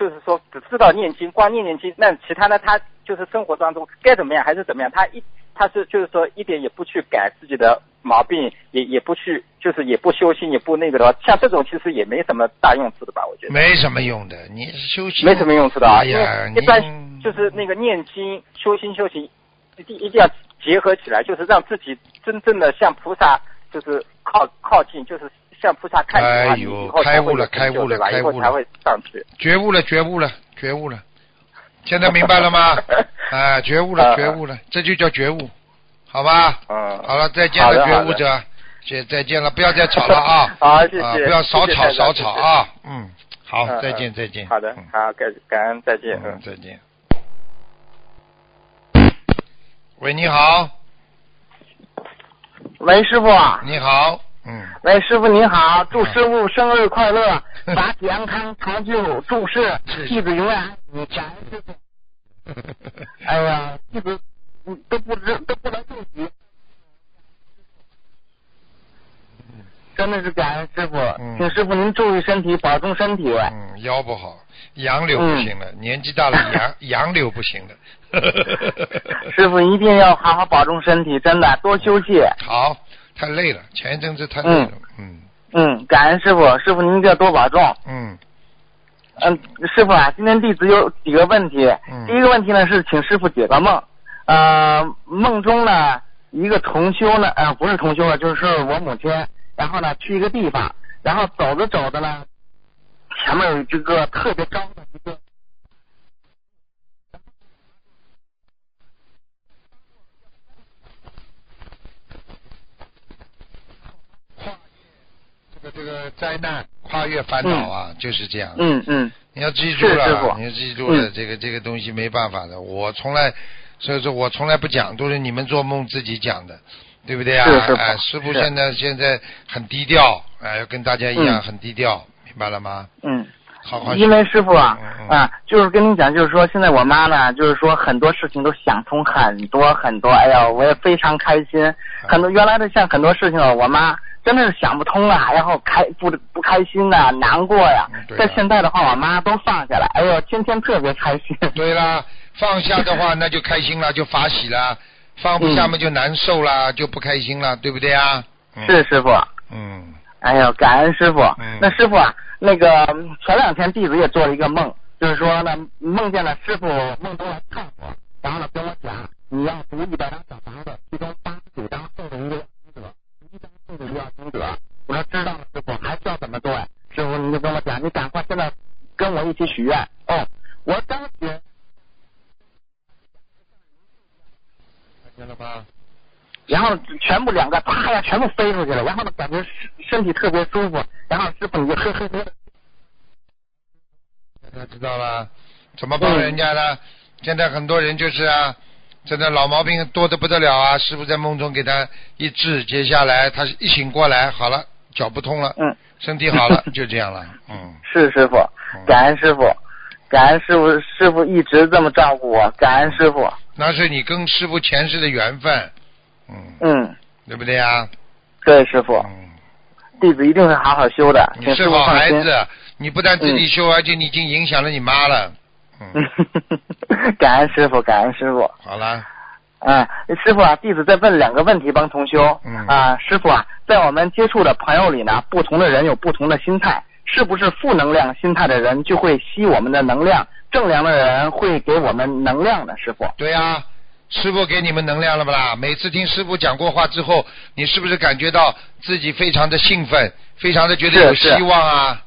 Speaker 5: 就是说只知道念经，光念念经，那其他的他就是生活当中该怎么样还是怎么样，他一他是就是说一点也不去改自己的毛病，也也不去就是也不修心，也不那个的话，像这种其实也没什么大用处的吧？我觉得
Speaker 2: 没什么用的，你修行
Speaker 5: 没什么用处的啊，一般就是那个念经、修心、修行，一定一定要结合起来，就是让自己真正的向菩萨就是靠靠近，就是向菩萨看齐的话，
Speaker 2: 哎呦开悟了开悟了？开悟了
Speaker 5: 以后才会上去。
Speaker 2: 觉悟了，觉悟了，觉悟了。现在明白了吗？啊，觉悟了，
Speaker 5: 啊
Speaker 2: 觉悟了，这就叫觉悟，好吧？
Speaker 5: 嗯，
Speaker 2: 好了，再见了。觉悟者，再再见了，不要再吵了啊
Speaker 5: 好，谢谢，
Speaker 2: 啊，不要少吵
Speaker 5: 谢谢
Speaker 2: 少吵。啊！嗯，好，
Speaker 5: 嗯
Speaker 2: 再见
Speaker 5: 嗯
Speaker 2: 再见。
Speaker 5: 好的
Speaker 2: 嗯，
Speaker 5: 好，感感恩，再见。
Speaker 2: 嗯，再见。喂，你好，
Speaker 6: 喂，师傅。
Speaker 2: 你好，嗯，
Speaker 6: 喂，师傅您好，祝
Speaker 2: 嗯
Speaker 6: 师傅生日快乐，法体安康，长久住世
Speaker 2: 是，
Speaker 6: 弟子永远爱你，感恩师傅。哎呀，弟子嗯都不知都不能自己，真的是感恩师傅，
Speaker 2: 嗯。
Speaker 6: 请师傅您注意身体，保重身体。
Speaker 2: 嗯，腰不好，杨柳不行了，年纪大了杨 杨柳不行了。
Speaker 6: 师傅一定要好好保重身体，真的多休息。
Speaker 2: 好，太累了，前一阵子太累了，嗯
Speaker 6: 嗯，感恩师傅，师傅您一定要多保重。
Speaker 2: 嗯
Speaker 6: 嗯，师傅啊，今天弟子有几个问题。
Speaker 2: 嗯
Speaker 6: 第一个问题呢是请师傅解个梦。呃，梦中呢一个同修呢，呃不是同修了，就是我母亲，然后呢去一个地方，然后走着走着呢，前面有一个特别高的一个。
Speaker 2: 这个这个灾难跨越烦恼啊，就是这样。
Speaker 6: 嗯嗯
Speaker 2: 你要记住了，你要记住了，
Speaker 6: 嗯
Speaker 2: 这个这个东西没办法的。我从来，所以说我从来不讲，都是你们做梦自己讲的，对不对啊？
Speaker 6: 是师傅
Speaker 2: 哎，师傅现在现在很低调，哎，要跟大家一样
Speaker 6: 嗯
Speaker 2: 很低调，明白了吗？
Speaker 6: 嗯。
Speaker 2: 好好。
Speaker 6: 因为师傅啊
Speaker 2: 嗯嗯
Speaker 6: 啊，就是跟您讲，就是说现在我妈呢，就是说很多事情都想通很多很多，哎呀，我也非常开心。很多原来的像很多事情，我妈真的是想不通啊，然后开不不开心呐、难过呀。在现在的话，我妈都放下了，哎呦，天天特别开心。
Speaker 2: 对啦，放下的话 那就开心了，就发喜了；放不下嘛就难受啦，就不开心了，对不对啊？嗯。
Speaker 6: 是师傅，
Speaker 2: 嗯。
Speaker 6: 哎呦，感恩师傅。
Speaker 2: 嗯。
Speaker 6: 那师傅啊，那个前两天弟子也做了一个梦，就是说呢，梦见了师傅梦中来看我，然后呢跟我讲，你要读一百张小房子，其中八十九张送给一个要经者，一张送给一个要经者。我说知道。了，师傅，还需要怎么做呀？师傅你就跟我讲，你赶快现在跟我一起许愿。哦，我刚许。
Speaker 2: 看见了吧？
Speaker 6: 然后全部两个啪呀，全部飞出去了，然后呢，感觉身体特别舒服，然后师傅你就呵呵呵
Speaker 2: 大家知道。了，怎么帮人家呢？现在很多人就是啊，真的老毛病多的不得了啊！师傅在梦中给他一治，接下来他一醒过来，好了，脚不痛了，
Speaker 6: 嗯，
Speaker 2: 身体好了，就这样了，嗯。
Speaker 6: 是师傅
Speaker 2: 嗯，
Speaker 6: 感恩师傅，感恩师傅，师傅一直这么照顾我，感恩师傅。
Speaker 2: 那是你跟师傅前世的缘分，嗯，
Speaker 6: 嗯，
Speaker 2: 对不对呀？
Speaker 6: 对师傅，
Speaker 2: 嗯，
Speaker 6: 弟子一定会好好修的，
Speaker 2: 你是好。孩子，你不但自己修，而且你已经影响了你妈了，嗯，
Speaker 6: 感恩师傅，感恩师傅。
Speaker 2: 好了，
Speaker 6: 嗯，师傅啊，弟子再问两个问题帮同修。
Speaker 2: 嗯
Speaker 6: 啊，师傅啊，在我们接触的朋友里呢，不同的人有不同的心态，是不是负能量心态的人就会吸我们的能量，正能量的人会给我们能量呢？师傅。
Speaker 2: 对呀、师傅给你们能量了不啦？每次听师傅讲过话之后，你是不是感觉到自己非常的兴奋，非常的觉得有希望啊？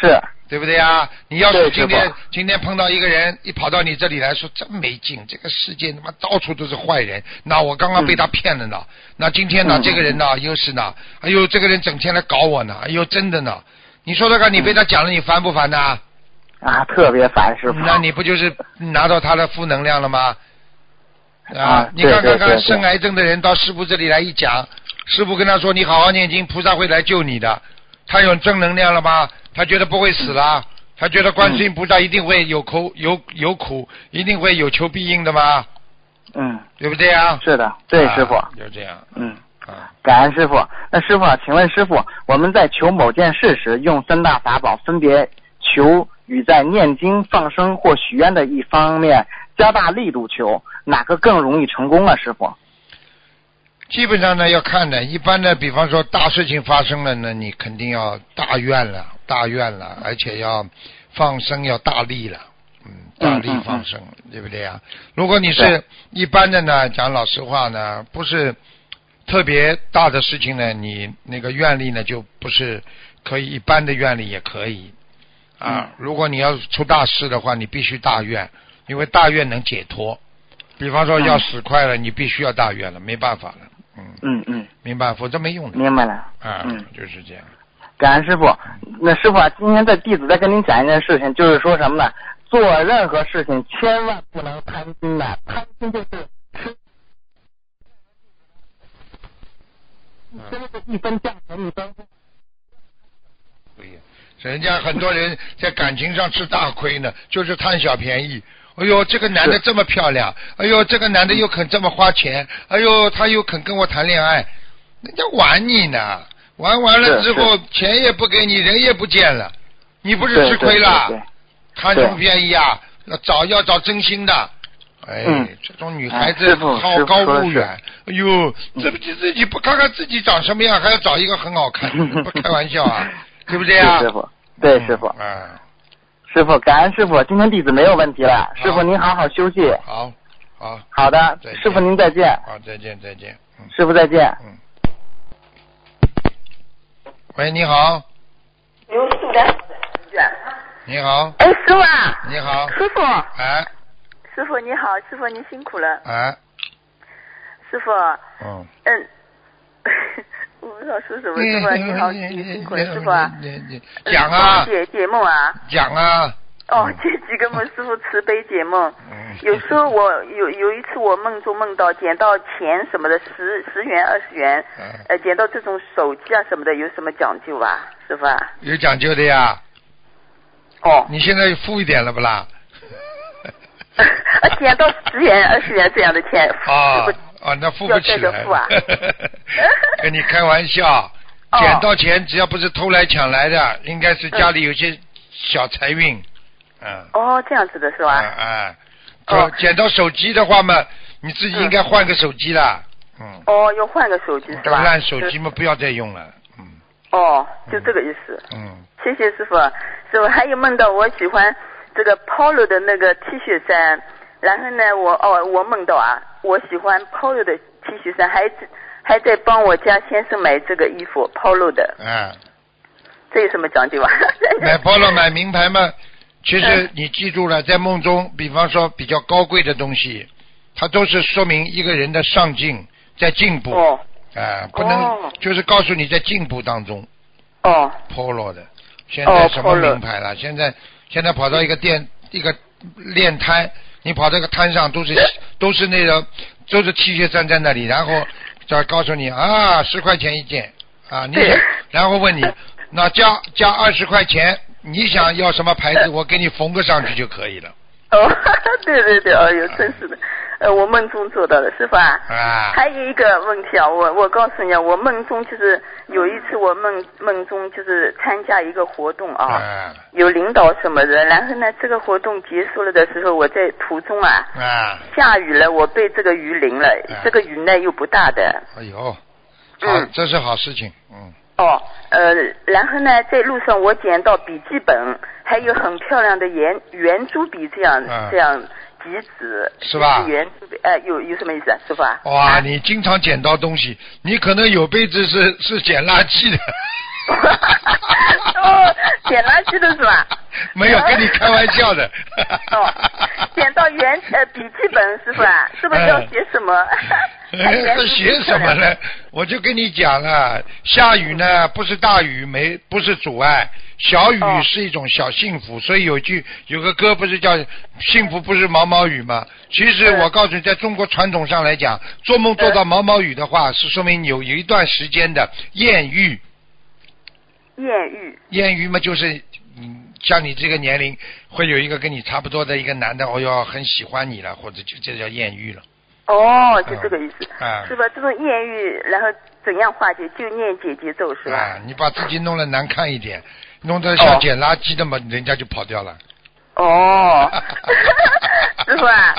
Speaker 6: 是。
Speaker 2: 对不对呀？你要是今天今天碰到一个人，一跑到你这里来说真没劲，这个世界他妈到处都是坏人，那我刚刚被他骗了呢。那今天呢，
Speaker 6: 嗯
Speaker 2: 这个人呢又是呢，哎呦，这个人整天来搞我呢，哎呦，真的呢。你说说看，你被他讲了，你烦不烦呐？
Speaker 6: 啊，特别烦师傅。
Speaker 2: 那你不就是拿到他的负能量了吗？
Speaker 6: 啊
Speaker 2: 你看看看，
Speaker 6: 对对对对
Speaker 2: 生癌症的人到师傅这里来一讲，师傅跟他说：“你好好念经，菩萨会来救你的。”他有正能量了吗？他觉得不会死了，他他觉得观世音菩萨一定会有苦有有苦，一定会有求必应的吗？
Speaker 6: 嗯，
Speaker 2: 对不对啊？
Speaker 6: 是的，对
Speaker 2: 啊
Speaker 6: 师傅，
Speaker 2: 就这样
Speaker 6: 嗯。
Speaker 2: 啊。
Speaker 6: 感恩师傅。那师傅啊，请问师傅，我们在求某件事时，用三大法宝分别求与在念经、放生或许愿的一方面加大力度求，哪个更容易成功啊？师傅？
Speaker 2: 基本上呢要看的，一般的，比方说大事情发生了呢，你肯定要大愿了，大愿了，而且要放生要大力了，嗯，大力放生，对不对啊？如果你是一般的呢，讲老实话呢，不是特别大的事情呢，你那个愿力呢就不是可以一般的愿力也可以。啊。如果你要出大事的话，你必须大愿，因为大愿能解脱。比方说要
Speaker 6: 嗯
Speaker 2: 死快了，你必须要大愿了，没办法了，嗯。
Speaker 6: 嗯嗯，
Speaker 2: 明白，否则没用的
Speaker 6: 明白了。
Speaker 2: 啊，
Speaker 6: 嗯，
Speaker 2: 就是这样。
Speaker 6: 感恩师傅。那师傅啊，今天在弟子再跟您讲一件事情，就是说什么呢？做任何事情千万不能贪心的，贪心就是吃。真是一分价钱一分货。
Speaker 2: 对呀，人家很多人在感情上吃大亏呢，就是贪小便宜。哎呦，这个男的这么漂亮，哎呦，这个男的又肯这么花钱，哎呦，他又肯跟我谈恋爱，人家玩你呢，玩完了之后钱也不给你，人也不见了，你不是吃亏了？贪什么便宜啊？要找要找真心的。哎，
Speaker 6: 嗯
Speaker 2: 这种女孩子好高骛远。哎呦，这不自己不看看自己长什么样，还要找一个很好看的，不开玩笑啊，对不对啊？
Speaker 6: 是师傅，对师傅，
Speaker 2: 嗯，
Speaker 6: 师傅，感恩师傅，今天弟子没有问题了。师傅您好好休息。
Speaker 2: 好，好，
Speaker 6: 好的，师傅您再见，
Speaker 2: 好，再见，再见。嗯
Speaker 6: 师傅再见。
Speaker 2: 嗯。喂，你好，
Speaker 7: 有数量。
Speaker 2: 你好，
Speaker 7: 哎，师傅啊，
Speaker 2: 你好，
Speaker 7: 师傅，
Speaker 2: 哎
Speaker 7: 师傅你好，师傅您辛苦了，
Speaker 2: 哎，
Speaker 7: 师傅，
Speaker 2: 嗯。
Speaker 7: 嗯，我不知道说什么，师傅你好，你辛苦了，师傅啊，
Speaker 2: 讲啊，
Speaker 7: 解解梦啊，
Speaker 2: 讲啊。
Speaker 7: 哦，这几个梦，师傅慈悲解梦。
Speaker 2: 嗯。
Speaker 7: 有时候我有有一次我梦中梦到捡到钱什么的，十十元二十元，
Speaker 2: 嗯
Speaker 7: 呃，捡到这种手机啊什么的，有什么讲究啊，师傅啊？
Speaker 2: 有讲究的呀，
Speaker 7: 哦，
Speaker 2: 你现在富一点了不啦？
Speaker 7: 啊，捡到十元二十元这样的钱，
Speaker 2: 啊啊，那付不起
Speaker 7: 付啊
Speaker 2: 跟你开玩笑，
Speaker 7: 哦
Speaker 2: 捡到钱只要不是偷来抢来的，应该是家里有些小财运，嗯，
Speaker 7: 哦，这样子的是吧？
Speaker 2: 啊啊，
Speaker 7: 哦
Speaker 2: 就捡到手机的话嘛，你自己应该换个手机啦，嗯，
Speaker 7: 哦，要换个手机是吧？
Speaker 2: 烂手机嘛不要再用了，嗯
Speaker 7: 哦，就这个意思。
Speaker 2: 嗯，
Speaker 7: 谢谢师傅，师傅还有梦到我喜欢这个 Polo 的那个 T 恤衫，然后呢，我哦，我梦到啊，我喜欢 Polo 的 T 恤衫，还还在帮我家先生买这个衣服 Polo 的，
Speaker 2: 嗯，
Speaker 7: 这有什么讲究啊？
Speaker 2: 买 polo 买名牌嘛，其实
Speaker 7: 嗯
Speaker 2: 你记住了，在梦中，比方说比较高贵的东西，它都是说明一个人的上进，在进步。
Speaker 7: 哦
Speaker 2: 啊，不能、
Speaker 7: 哦
Speaker 2: 就是告诉你在进步当中
Speaker 7: 哦
Speaker 2: ，polo 的。现在
Speaker 7: 哦
Speaker 2: 什么名牌了？现在现在跑到一个店一个练摊，你跑这个摊上都是都是那个都是 T 恤站在那里，然后再告诉你啊，十块钱一件啊，你想然后问你那加加二十块钱，你想要什么牌子，我给你缝个上去就可以了。
Speaker 7: 哦，对 对对，哎呦，真是的，呃，我梦中做到的，师傅啊。
Speaker 2: 啊。
Speaker 7: 还有一个问题啊，我我告诉你啊，我梦中就是有一次我梦梦中就是参加一个活动啊，
Speaker 2: 啊
Speaker 7: 有领导什么的，然后呢这个活动结束了的时候，我在途中啊
Speaker 2: 啊，
Speaker 7: 下雨了，我被这个雨淋了，
Speaker 2: 啊
Speaker 7: 这个雨呢又不大的，
Speaker 2: 哎呦，好
Speaker 7: 嗯，
Speaker 2: 这是好事情，嗯。
Speaker 7: 哦，呃，然后呢在路上我捡到笔记本，还有很漂亮的圆圆珠笔这样、
Speaker 2: 啊
Speaker 7: 这样笔纸，
Speaker 2: 是吧
Speaker 7: 圆珠笔，哎、有有什么意思啊，师傅啊？
Speaker 2: 哇，
Speaker 7: 啊
Speaker 2: 你经常捡到东西，你可能有辈子是是捡垃圾的。
Speaker 7: 哦，捡垃圾的是吧？
Speaker 2: 没有跟你开玩笑的。
Speaker 7: 哦，捡到原呃笔记本师傅啊，是不是要写什么？还原
Speaker 2: 哎写什么呢？我就跟你讲了，下雨呢不是大雨没不是阻碍，小雨
Speaker 7: 哦
Speaker 2: 是一种小幸福。所以有句有个歌不是叫幸福不是毛毛雨吗？其实
Speaker 7: 嗯
Speaker 2: 我告诉你，在中国传统上来讲，做梦做到毛毛雨的话，是说明有有一段时间的艳遇。
Speaker 7: 艳遇。
Speaker 2: 艳遇嘛，就是嗯，像你这个年龄，会有一个跟你差不多的一个男的，哦哟，很喜欢你了，或者就这叫艳遇了。
Speaker 7: 哦，就这个意思，
Speaker 2: 啊
Speaker 7: 是吧？这种艳遇，然后怎样化解？就念姐姐咒是吧？
Speaker 2: 啊，你把自己弄得难看一点，弄得像
Speaker 7: 哦
Speaker 2: 捡垃圾的嘛，人家就跑掉了。
Speaker 7: 哦，师傅啊，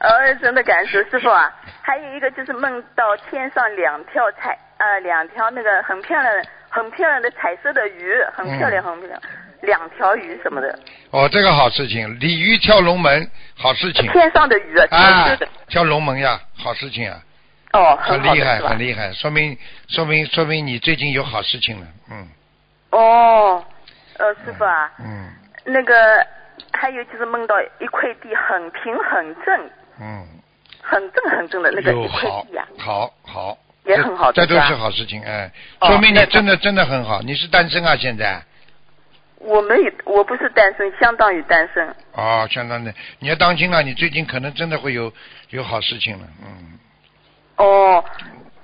Speaker 7: 呃，真的感谢师傅啊。还有一个就是梦到天上两条彩呃两条那个很漂亮的很漂亮的彩色的鱼，很漂亮、很漂亮，两条鱼什么的，
Speaker 2: 哦，这个好事情，鲤鱼跳龙门，好事情。
Speaker 7: 天上的鱼啊，天
Speaker 2: 啊
Speaker 7: 上的，
Speaker 2: 跳龙门呀，好事情啊，
Speaker 7: 哦，
Speaker 2: 很厉害，很厉害，说明说明说明你最近有好事情了，嗯。
Speaker 7: 哦，呃，师傅啊，
Speaker 2: 嗯
Speaker 7: 那个还有就是梦到一块地很平很正，
Speaker 2: 嗯，
Speaker 7: 很正很正的那个
Speaker 2: 有
Speaker 7: 一块
Speaker 2: 好
Speaker 7: 地呀、
Speaker 2: 好好，
Speaker 7: 也很好
Speaker 2: 这这都是好事情，哎，
Speaker 7: 哦
Speaker 2: 说明你真的真的很好，你是单身啊现在？
Speaker 7: 我没有，我不是单身，相当于单身。
Speaker 2: 哦，相当的，你要当心了，你最近可能真的会有有好事情了，嗯。
Speaker 7: 哦，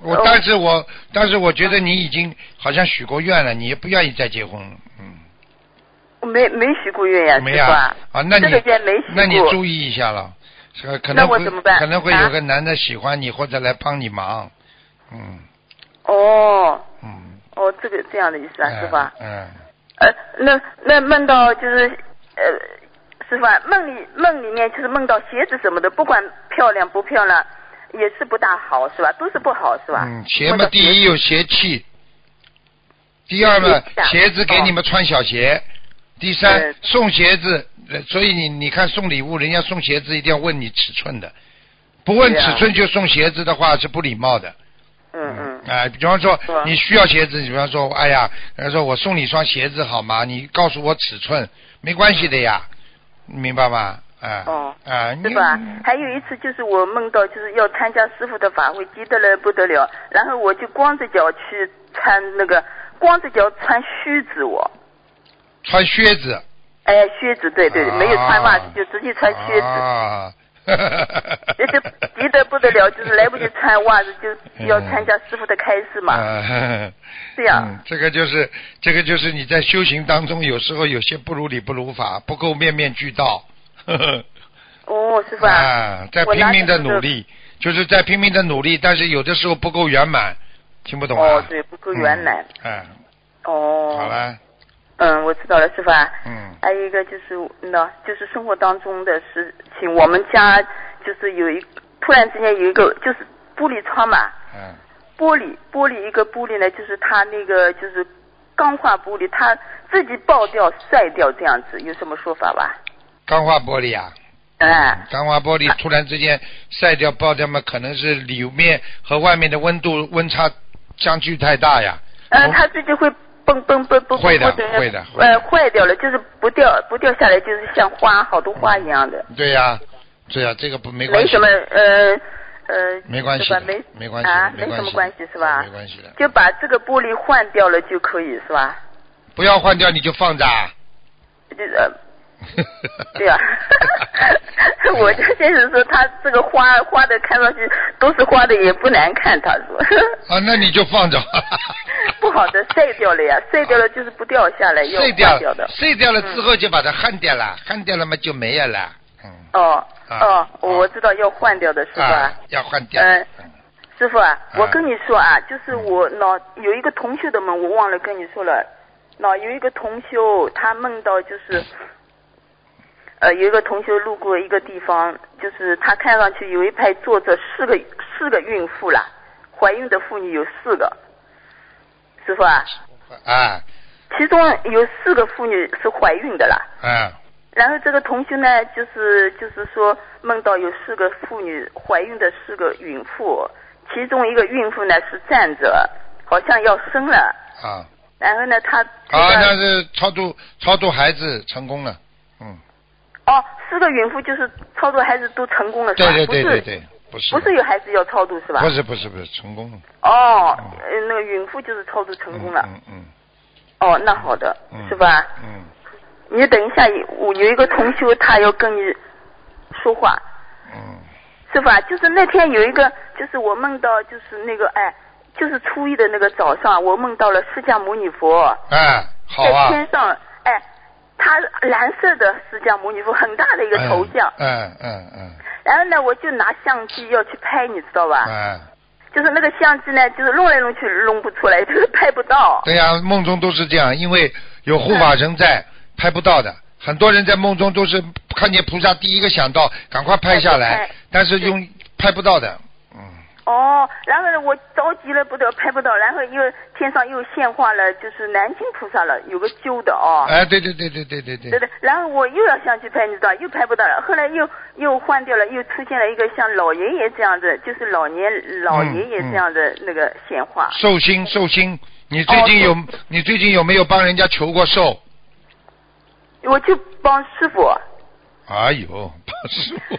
Speaker 2: 我
Speaker 7: 哦
Speaker 2: 但是我但是我觉得你已经好像许过愿了，你也不愿意再结婚了，嗯，
Speaker 7: 我没没许过愿呀，
Speaker 2: 没
Speaker 7: 啊。
Speaker 2: 啊，那你
Speaker 7: 这个愿没许过。
Speaker 2: 那你注意一下了，是吧可
Speaker 7: 那
Speaker 2: 能会
Speaker 7: 我怎么办
Speaker 2: 可能会
Speaker 7: 啊
Speaker 2: 有个男的喜欢你或者来帮你忙，嗯
Speaker 7: 哦
Speaker 2: 嗯，
Speaker 7: 哦，这个这样的意思啊，
Speaker 2: 哎
Speaker 7: 师傅啊。
Speaker 2: 嗯，
Speaker 7: 呃，那那梦到就是呃，师傅啊，梦里梦里面就是梦到鞋子什么的，不管漂亮不漂亮，也是不大好，是吧？都是不好，是吧？
Speaker 2: 嗯，鞋嘛，第一有邪气，第二嘛鞋子给你们穿小鞋，第三送鞋子，呃所以你你看送礼物，人家送鞋子一定要问你尺寸的，不问尺寸就送鞋子的话是不礼貌的。
Speaker 7: 嗯嗯。
Speaker 2: 哎、比方说你需要鞋子，比方说，哎呀，人家说我送你一双鞋子好吗？你告诉我尺寸，没关系的呀，你明白吗？啊、
Speaker 7: 哦
Speaker 2: 啊，你
Speaker 7: 是吧？还有一次就是我梦到就是要参加师傅的法会，急得了不得了，然后我就光着脚去穿那个光着脚穿靴子我，
Speaker 2: 穿靴子，
Speaker 7: 哎靴子对对，
Speaker 2: 啊
Speaker 7: 没有穿袜子就直接穿靴子，
Speaker 2: 啊，
Speaker 7: 急得不得了，就是来不及穿袜子就 要参加师傅的开示嘛，
Speaker 2: 啊
Speaker 7: 这样
Speaker 2: 嗯，这个就是这个就是你在修行当中，有时候有些不如理不如法，不够面面俱到。呵 呵
Speaker 7: 哦师傅啊，
Speaker 2: 啊，在拼命的努力，就是在拼命的努力，但是有的时候不够圆满，听不懂啊？
Speaker 7: 哦对不够圆满，
Speaker 2: 嗯。哎，
Speaker 7: 哦，
Speaker 2: 好了，
Speaker 7: 嗯我知道了师傅啊，
Speaker 2: 嗯
Speaker 7: 还有一个就是那，就是生活当中的事情，我们家就是有一突然之间有一个就是玻璃窗嘛，
Speaker 2: 嗯，
Speaker 7: 玻璃玻璃一个玻璃呢，就是它那个就是钢化玻璃，它自己爆掉晒掉这样子，有什么说法吧？
Speaker 2: 钢化玻璃啊，
Speaker 7: 嗯，
Speaker 2: 钢化玻璃突然之间晒掉爆掉嘛，可能是里面和外面的温度温差相距太大呀。嗯，
Speaker 7: 它自己会蹦蹦蹦蹦，
Speaker 2: 会的会的
Speaker 7: 呃，坏掉了，就是不掉不掉下来，就是像花好多花一样的，
Speaker 2: 对呀、对呀、这个不没关系。
Speaker 7: 没什么呃呃，
Speaker 2: 没关系
Speaker 7: 吧？没
Speaker 2: 没关系
Speaker 7: 啊，
Speaker 2: 没
Speaker 7: 什么关系是吧？
Speaker 2: 没关系的
Speaker 7: 就把这个玻璃换掉了就可以是吧？
Speaker 2: 不要换掉你就放着啊。
Speaker 7: 就呃 对啊，我就先是说他这个花花的看上去都是花的也不难看，他说
Speaker 2: 啊，那你就放着。
Speaker 7: 不好的碎掉了呀，碎掉了就是不掉下来，要
Speaker 2: 碎掉
Speaker 7: 换掉的。
Speaker 2: 碎掉了之后就把它焊掉了，焊掉了嘛就没有了。嗯。
Speaker 7: 哦
Speaker 2: 啊
Speaker 7: 哦，我
Speaker 2: 啊
Speaker 7: 知道要换掉的是吧
Speaker 2: 啊？，要换掉。
Speaker 7: 嗯师傅啊，
Speaker 2: 嗯
Speaker 7: 我跟你说啊，就是我老有一个同修的梦，我忘了跟你说了。老有一个同修，他梦到就是，呃，有一个同修路过一个地方，就是他看上去有一排坐着四个四个孕妇啦，怀孕的妇女有四个。师傅啊，
Speaker 2: 啊
Speaker 7: 其中有四个妇女是怀孕的啦。
Speaker 2: 啊
Speaker 7: 然后这个同学呢，就是就是说梦到有四个妇女怀孕的四个孕妇，其中一个孕妇呢是站着，好像要生了。
Speaker 2: 啊
Speaker 7: 然后呢，她
Speaker 2: 啊！那是超度超度孩子成功了。嗯，
Speaker 7: 哦，四个孕妇就是超度孩子都成功了是吧？
Speaker 2: 对对对对对，不是
Speaker 7: 不是有孩子要超度是吧？
Speaker 2: 不是不是不是成功了。
Speaker 7: 哦，
Speaker 2: 嗯
Speaker 7: 呃那个孕妇就是超度成功了。
Speaker 2: 嗯嗯
Speaker 7: 哦，那好的，
Speaker 2: 嗯，
Speaker 7: 是吧？
Speaker 2: 嗯
Speaker 7: 你等一下，我有一个同修他要跟你说话。
Speaker 2: 嗯
Speaker 7: 是吧？就是那天有一个，就是我梦到，就是那个，哎，就是初一的那个早上，我梦到了释迦牟尼佛
Speaker 2: 哎，好
Speaker 7: 在
Speaker 2: 啊
Speaker 7: 天上，哎，他他蓝色的释迦牟尼佛，很大的一个头像。
Speaker 2: 嗯嗯嗯
Speaker 7: 然后呢，我就拿相机要去拍，你知道吧？
Speaker 2: 嗯，
Speaker 7: 就是那个相机呢，就是弄来弄去弄不出来，就是 拍不到。
Speaker 2: 对呀、梦中都是这样，因为有护法神在，拍不到的。很多人在梦中都是看见菩萨第一个想到，赶快拍下来
Speaker 7: 拍，
Speaker 2: 但是用拍不到的。
Speaker 7: 哦，然后呢我着急了，不得拍不到，然后又天上又现化了，就是南京菩萨了，有个旧的哦。
Speaker 2: 哎，对对对对对对对。
Speaker 7: 对对，然后我又要想去拍，你知道，又拍不到了，后来又又换掉了，又出现了一个像老爷爷这样子，就是老年老爷爷这样的那个现化。
Speaker 2: 寿星，寿星，你最近有你最近有没有帮人家求过寿？
Speaker 7: 我就帮师傅。
Speaker 2: 哎呦，帮师傅。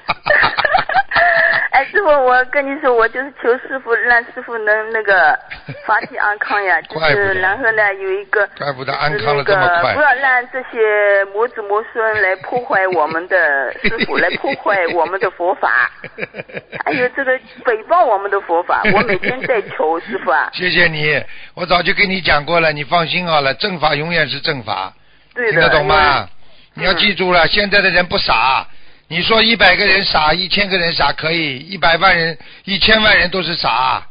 Speaker 7: 哎，师傅，我跟你说，我就是求师傅，让师傅能那个 法体安康呀，就是然后呢有一个，
Speaker 2: 怪不得安康了
Speaker 7: 那个
Speaker 2: 这么快
Speaker 7: 不要让这些魔子魔孙来破坏我们的 师傅，来破坏我们的佛法，还有这个诽谤我们的佛法。我每天在求师傅啊，
Speaker 2: 谢谢你，我早就跟你讲过了，你放心好了，正法永远是正法，
Speaker 7: 对的，
Speaker 2: 听得懂吗？你要
Speaker 7: 嗯
Speaker 2: 记住了，现在的人不傻。你说一百个人傻，一千个人傻可以，一百万人、一千万人都是傻。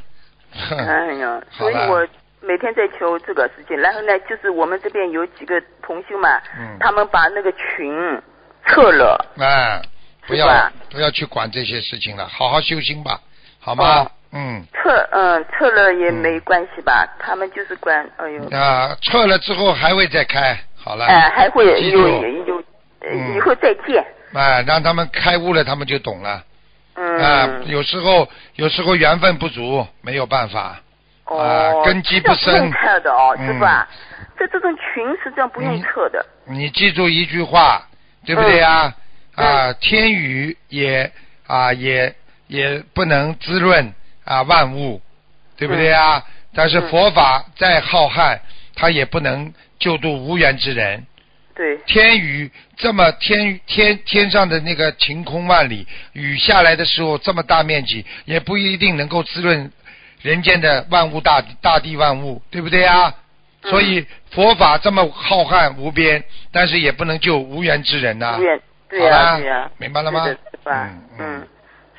Speaker 7: 哎呀，所以我每天在求这个事情。然后呢，就是我们这边有几个同修嘛，
Speaker 2: 嗯
Speaker 7: 他们把那个群撤了。
Speaker 2: 哎，不要不要去管这些事情了，好好修心吧，好吗？
Speaker 7: 哦
Speaker 2: 嗯。
Speaker 7: 撤嗯撤了也没关系吧？他们就是管哎呦，
Speaker 2: 啊，撤了之后还会再开，好了。
Speaker 7: 哎还会有有以后再见。
Speaker 2: 啊，让他们开悟了，他们就懂了。
Speaker 7: 嗯。
Speaker 2: 啊，有时候有时候缘分不足，没有办法。
Speaker 7: 哦，
Speaker 2: 啊根基不深
Speaker 7: 这样不用撤的哦，
Speaker 2: 嗯
Speaker 7: 是吧？这这种群实际上不用测的。
Speaker 2: 你记住一句话，对不对呀？
Speaker 7: 嗯
Speaker 2: 啊，天雨也啊也也不能滋润啊万物，对不对呀？但是
Speaker 7: 嗯
Speaker 2: 佛法再浩瀚，它也不能救度无缘之人。
Speaker 7: 对。
Speaker 2: 天雨这么天天天上的那个晴空万里，雨下来的时候这么大面积，也不一定能够滋润人间的万物大大地万物，对不对啊？
Speaker 7: 嗯
Speaker 2: 所以佛法这么浩瀚无边，但是也不能救无缘之人呐、
Speaker 7: 无缘对呀
Speaker 2: 啦
Speaker 7: 对呀，
Speaker 2: 明白了吗
Speaker 7: 是吧？
Speaker 2: 嗯
Speaker 7: 嗯。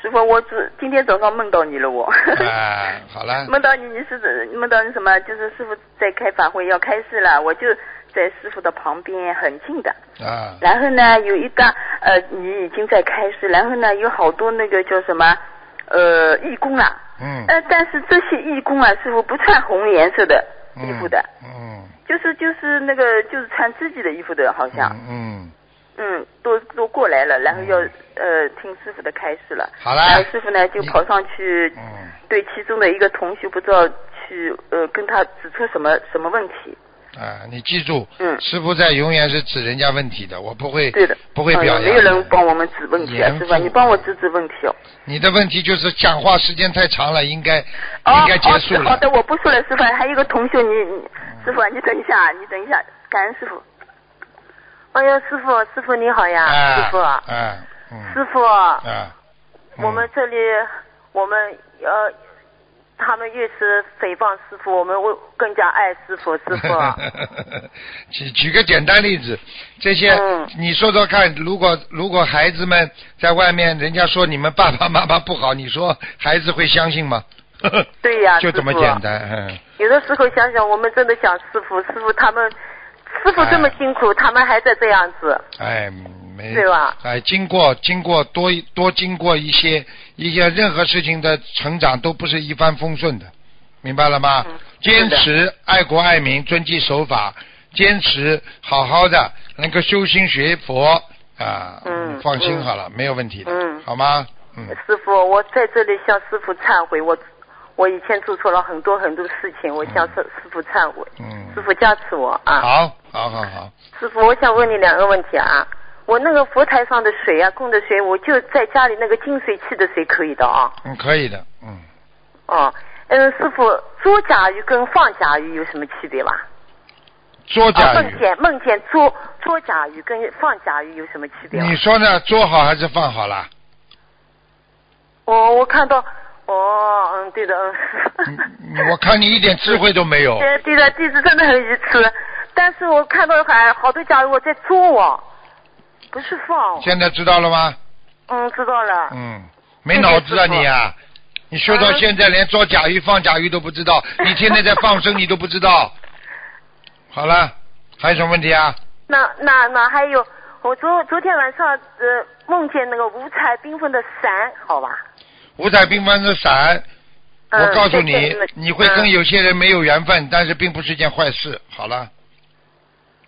Speaker 7: 师傅，我只今天早上梦到你了，我。
Speaker 2: 哎，好了，
Speaker 7: 梦到你，你是指梦到你什么？就是师傅在开法会要开示了，我就在师傅的旁边很近的。
Speaker 2: 啊，
Speaker 7: 然后呢，有一个呃，你已经在开示，然后呢，有好多那个叫什么呃义工啊，
Speaker 2: 嗯。
Speaker 7: 呃，但是这些义工啊，师傅不穿红颜色的衣服的，
Speaker 2: 嗯。
Speaker 7: 就是就是那个就是穿自己的衣服的，好像，
Speaker 2: 嗯，
Speaker 7: 嗯，都都过来了，然后要呃听师傅的开示了。
Speaker 2: 好了
Speaker 7: 然后师傅呢就跑上去，
Speaker 2: 嗯。
Speaker 7: 对其中的一个同学不知道去呃跟他指出什么什么问题。
Speaker 2: 啊，你记住，
Speaker 7: 嗯
Speaker 2: 师傅在永远是指人家问题的，我不会，
Speaker 7: 对的，
Speaker 2: 不会表扬的。
Speaker 7: 没有人帮我们指问题啊，
Speaker 2: 严
Speaker 7: 师傅你帮我指指问题哦。
Speaker 2: 你的问题就是讲话时间太长了，应该、
Speaker 7: 哦，
Speaker 2: 应该结束了。
Speaker 7: 哦好的，我不说了，师傅，还有一个同学，你你师傅啊，你等一下，你等一下，感恩师傅。
Speaker 8: 哎呀，师傅，师傅你好呀，
Speaker 2: 哎
Speaker 8: 师傅，
Speaker 2: 哎，嗯，
Speaker 8: 师傅，
Speaker 2: 啊，
Speaker 8: 我们这里我们呃，他们越是诽谤师傅，我们会更加爱师傅，师傅。
Speaker 2: 举举个简单例子，这些、
Speaker 8: 嗯
Speaker 2: 你说说看，如果如果孩子们在外面，人家说你们爸爸妈妈不好，你说孩子会相信吗？
Speaker 8: 对呀
Speaker 2: 就这么简单。嗯
Speaker 8: 有的时候想想，我们真的想师傅，师傅他们，师傅这么辛苦，他们还在这样子，
Speaker 2: 哎，没
Speaker 8: 对吧？
Speaker 2: 哎，经过经过多多经过一些一些任何事情的成长，都不是一帆风顺的，明白了吗？
Speaker 8: 嗯
Speaker 2: 坚持爱国爱民，遵纪守法，坚持好好的能够修心学佛啊，
Speaker 8: 嗯
Speaker 2: 放心
Speaker 8: 嗯
Speaker 2: 好了，没有问题的，
Speaker 8: 嗯
Speaker 2: 好吗？嗯，
Speaker 8: 师傅，我在这里向师傅忏悔，我我以前做错了很多很多事情，我向师师傅忏悔，
Speaker 2: 嗯
Speaker 8: 师傅加持我啊。
Speaker 2: 好，好好好，
Speaker 8: 师傅，我想问你两个问题啊。我那个佛台上的水啊，供的水，我就在家里那个净水器的水可以的啊。
Speaker 2: 嗯，可以的，嗯，
Speaker 8: 哦，嗯，师傅，捉甲鱼跟放甲鱼有什么区别吧？哦，
Speaker 2: 捉甲鱼，
Speaker 8: 梦见梦见捉捉甲鱼跟放甲鱼有什么区别？
Speaker 2: 你说呢？捉好还是放好了？
Speaker 8: 哦，我看到，哦，嗯，对的，嗯。
Speaker 2: 我看你一点智慧都没有。
Speaker 8: 对对的，弟子真的很愚痴。但是我看到还好多家伙在捉啊，不是放。
Speaker 2: 现在知道了吗？
Speaker 8: 嗯，知道了。
Speaker 2: 嗯，没脑子啊你啊！你学到现在连抓甲鱼放甲鱼都不知道，你天天在放生你都不知道。好了，还有什么问题啊？
Speaker 8: 那那那还有，我昨昨天晚上呃梦见那个五彩缤纷的伞，好吧？
Speaker 2: 五彩缤纷的伞，
Speaker 8: 嗯
Speaker 2: 我告诉你你会跟有些人没有缘分，但是并不是一件坏事。好了，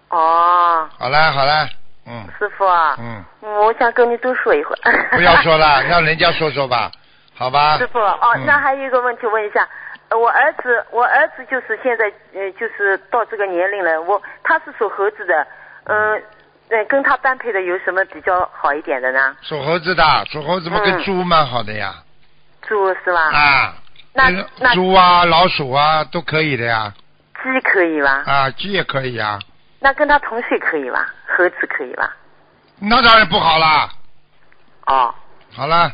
Speaker 8: 哦，
Speaker 2: 好了，好了，嗯
Speaker 8: 师傅啊，
Speaker 2: 嗯，
Speaker 8: 嗯我想跟你多说一会儿。
Speaker 2: 不要说了，让人家说说吧，好吧？
Speaker 8: 师傅，哦，
Speaker 2: 嗯
Speaker 8: 那还有一个问题问一下，呃我儿子，我儿子就是现在呃，就是到这个年龄了，我他是属猴子的，嗯、呃，跟他般配的有什么比较好一点的呢？
Speaker 2: 属猴子的，属猴子嘛跟
Speaker 8: 嗯
Speaker 2: 猪蛮好的呀，
Speaker 8: 猪是吧？
Speaker 2: 啊，
Speaker 8: 那那
Speaker 2: 猪啊、老鼠啊都可以的呀，
Speaker 8: 鸡可以吧？
Speaker 2: 啊，鸡也可以呀，
Speaker 8: 那跟他同岁可以吧？合资可以吧？
Speaker 2: 那当然不好啦。
Speaker 8: 哦，
Speaker 2: 好了，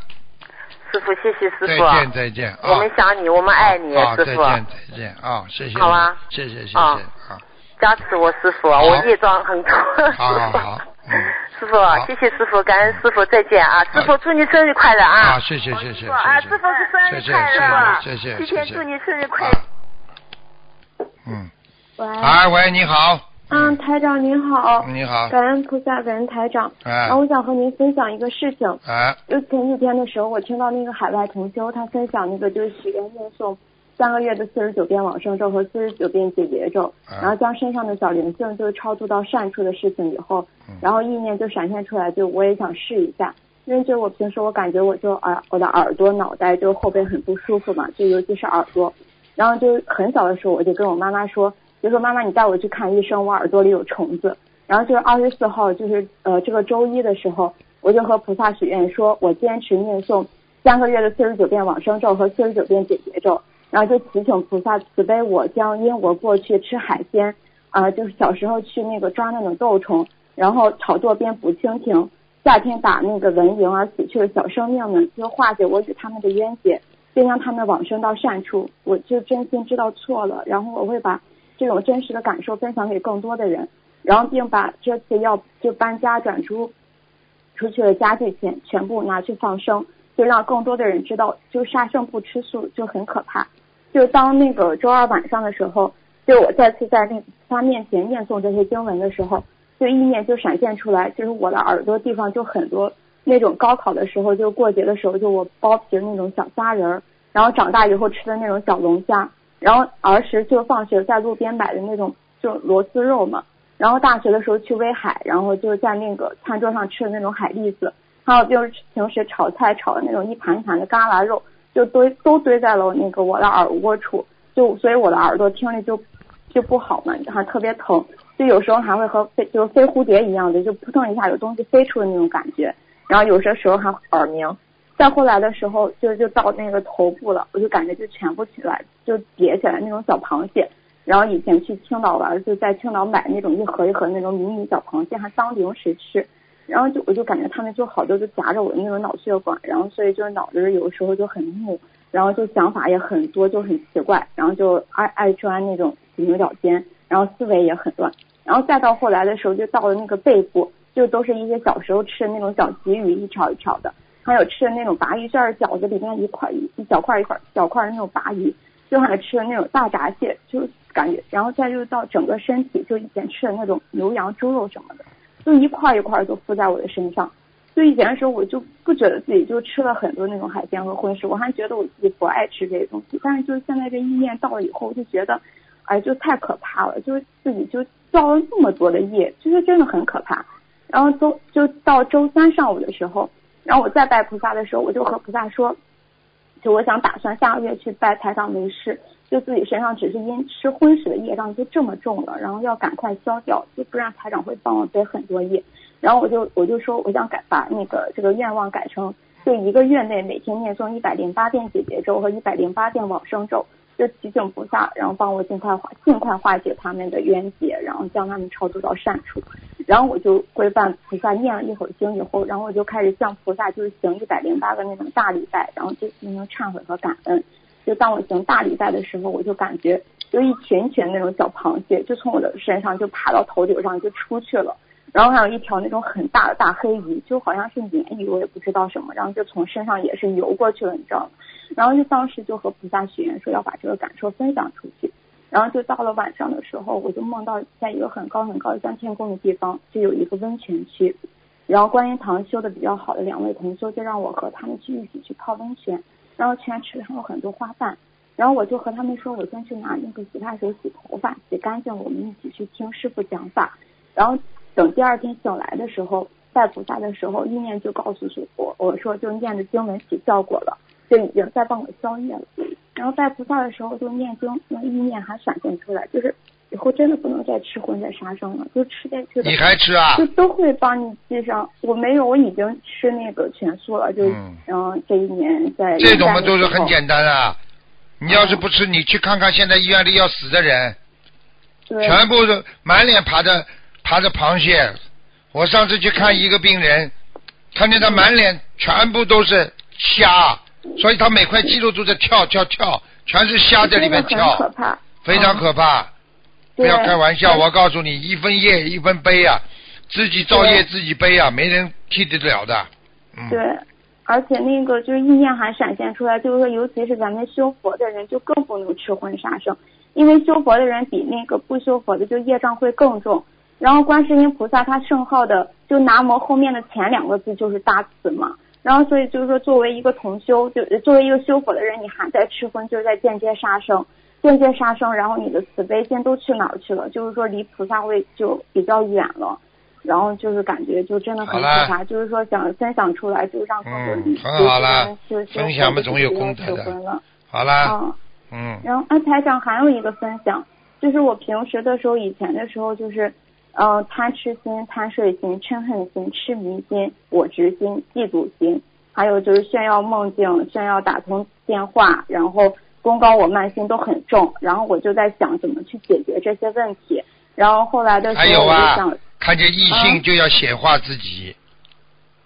Speaker 8: 师傅，谢谢师傅再。
Speaker 2: 见再见啊。
Speaker 8: 我们想你，我们爱你，
Speaker 2: 啊，
Speaker 8: 师傅。
Speaker 2: 再见再见啊，谢谢。
Speaker 8: 好啊
Speaker 2: 谢谢谢谢
Speaker 8: 啊
Speaker 2: 啊，
Speaker 8: 加持我师傅啊，我业障很多。
Speaker 2: 好好好，嗯，
Speaker 8: 师傅谢谢师傅，感恩师傅，再见啊！师傅，祝你生日快乐啊！
Speaker 2: 啊，谢谢谢谢谢谢。
Speaker 8: 啊，师傅是生日快乐！
Speaker 2: 谢谢谢谢
Speaker 8: 提前
Speaker 2: 谢谢
Speaker 8: 祝你生日快
Speaker 2: 啊
Speaker 8: 乐！
Speaker 2: 嗯，
Speaker 9: 喂，
Speaker 2: 哎喂，你好，
Speaker 9: 嗯，台长您好，
Speaker 2: 你好，
Speaker 9: 感恩菩萨，感恩台长。
Speaker 2: 哎
Speaker 9: 然后我想和您分享一个事情，
Speaker 2: 哎，
Speaker 9: 就前几天的时候，我听到那个海外同修他分享那个就是许愿念诵三个月的四十九遍往生咒和四十九遍解结咒，
Speaker 2: 嗯
Speaker 9: 然后将身上的小灵性就超度到善处的事情以后
Speaker 2: 嗯，
Speaker 9: 然后意念就闪现出来，就我也想试一下。因为就我平时我感觉我就耳我的耳朵、脑袋就后背很不舒服嘛，就尤其是耳朵。然后就很小的时候我就跟我妈妈说，就说妈妈你带我去看医生，我耳朵里有虫子。然后就是二十四号，就是呃这个周一的时候，我就和菩萨许愿说，我坚持念诵三个月的四十九遍往生咒和四十九遍解结咒，然后就祈请菩萨慈悲我，将因我过去吃海鲜，啊、就是小时候去那个抓那种豆虫，然后炒作边捕蜻蜓，夏天打那个蚊蝇而死去的小生命们，就化解我与他们的冤结，并让他们往生到善处。我就真心知道错了，然后我会把这种真实的感受分享给更多的人，然后并把这次要就搬家转出出去的家具钱全部拿去放生，就让更多的人知道，就杀生不吃素就很可怕。就当那个周二晚上的时候，就我再次在那他面前念诵这些经文的时候，就意念就闪现出来，就是我的耳朵地方就很多那种高考的时候，就过节的时候，就我剥皮的那种小虾仁儿，然后长大以后吃的那种小龙虾，然后儿时就放学在路边买的那种就螺丝肉嘛，然后大学的时候去威海，然后就在那个餐桌上吃的那种海蛎子，还有就是平时炒菜炒的那种一盘一盘的嘎啦肉，就堆都堆在了那个我的耳窝处，就所以我的耳朵听力就就不好嘛，还特别疼，就有时候还会和飞就是飞蝴蝶一样的，就扑腾一下有东西飞出的那种感觉，然后有些时候还耳鸣。再后来的时候，就就到那个头部了，我就感觉就全部起来，就叠起来那种小螃蟹。然后以前去青岛玩，就在青岛买那种一盒一盒那种迷你小螃蟹，还当零食吃。然后就我就感觉他们就好多就夹着我的那种脑血管，然后所以就是脑子有时候就很木，然后就想法也很多，就很奇怪，然后就爱爱钻那种牛角尖，然后思维也很乱。然后再到后来的时候，就到了那个背部，就都是一些小时候吃的那种小鲫鱼，一条一条的，还有吃的那种鲅鱼馅儿饺子里面一块一一小块一块小块的那种鲅鱼，就还吃的那种大闸蟹，就感觉，然后再就是到整个身体，就以前吃的那种牛羊猪肉什么的，就一块一块都附在我的身上。就以前的时候，我就不觉得自己就吃了很多那种海鲜和荤食，我还觉得我自己不爱吃这些东西。但是就是现在这意念到了以后，就觉得，哎，就太可怕了，就是自己就造了那么多的业，就是真的很可怕。然后周就到周三上午的时候，然后我再拜菩萨的时候，我就和菩萨说，就我想打算下个月去拜财长为师，就自己身上只是因吃荤食的业障就这么重了，然后要赶快消掉，就不然台长会帮我背很多业。然后我就我就说我想改把那个这个愿望改成，就一个月内每天念诵一百零八遍解结咒和一百零八遍往生咒，就提醒菩萨，然后帮我尽快化尽快化解他们的冤结，然后将他们超度到善处。然后我就规范菩萨念了一会儿经以后，然后我就开始向菩萨就是行一百零八个那种大礼拜，然后就进行忏悔和感恩。就当我行大礼拜的时候，我就感觉就一群群那种小螃蟹，就从我的身上就爬到头顶上就出去了。然后还有一条那种很大的大黑鱼，就好像是鲶鱼，我也不知道什么，然后就从身上也是游过去了，你知道吗？然后就当时就和菩萨许愿说要把这个感受分享出去。然后就到了晚上的时候，我就梦到在一个很高很高的像天宫的地方，就有一个温泉区。然后观音堂修的比较好的两位同修就让我和他们去一起去泡温泉，然后泉池上有很多花瓣。然后我就和他们说，我先去拿那个洗发水洗头发，洗干净，我们一起去听师傅讲法。然后等第二天醒来的时候，拜菩萨的时候，意念就告诉我，我说就念的经文起效果了，就已经在帮我消业了。然后拜菩萨的时候，就念经，那意念还闪现出来，就是以后真的不能再吃荤再杀生了，就吃下去的。
Speaker 2: 你还吃啊？
Speaker 9: 就都会帮你记上。我没有，我已经吃那个全素了，就然后这一年在。
Speaker 2: 这种嘛都是很简单啊。你要是不吃，你去看看现在医院里要死的人，全部是满脸爬着爬着螃蟹。我上次去看一个病人，看见他满脸全部都是虾，所以他每块肌肉都在跳跳跳，全是虾在里面跳，
Speaker 9: 可怕，
Speaker 2: 非常可怕。不要开玩笑，我告诉你，一分业一分悲啊，自己造业自己背啊，没人替得了的。
Speaker 9: 对。而且那个就是意念还闪现出来，就是说，尤其是咱们修佛的人，就更不能吃荤杀生，因为修佛的人比那个不修佛的就业障会更重。然后观世音菩萨他圣号的就南无后面的前两个字就是大慈嘛。然后所以就是说，作为一个同修，就作为一个修佛的人，你还在吃荤，就是在间接杀生，间接杀生，然后你的慈悲心都去哪儿去了？就是说离菩萨位就比较远了。然后就是感觉就真的很复杂，就是说想分享出来，就让更多人
Speaker 2: 嗯，很好了，分享嘛总有功德的。好啦，嗯。
Speaker 9: 然后安台长还有一个分享，就是我平时的时候，以前的时候就是，呃，贪吃心、贪睡心、嗔恨心、痴迷心、我执心、嫉妒心，还有就是炫耀梦境、炫耀打通电话，然后功高我慢心都很重。然后我就在想怎么去解决这些问题。然后后来的时候我就想。
Speaker 2: 看见异性就要显化自己，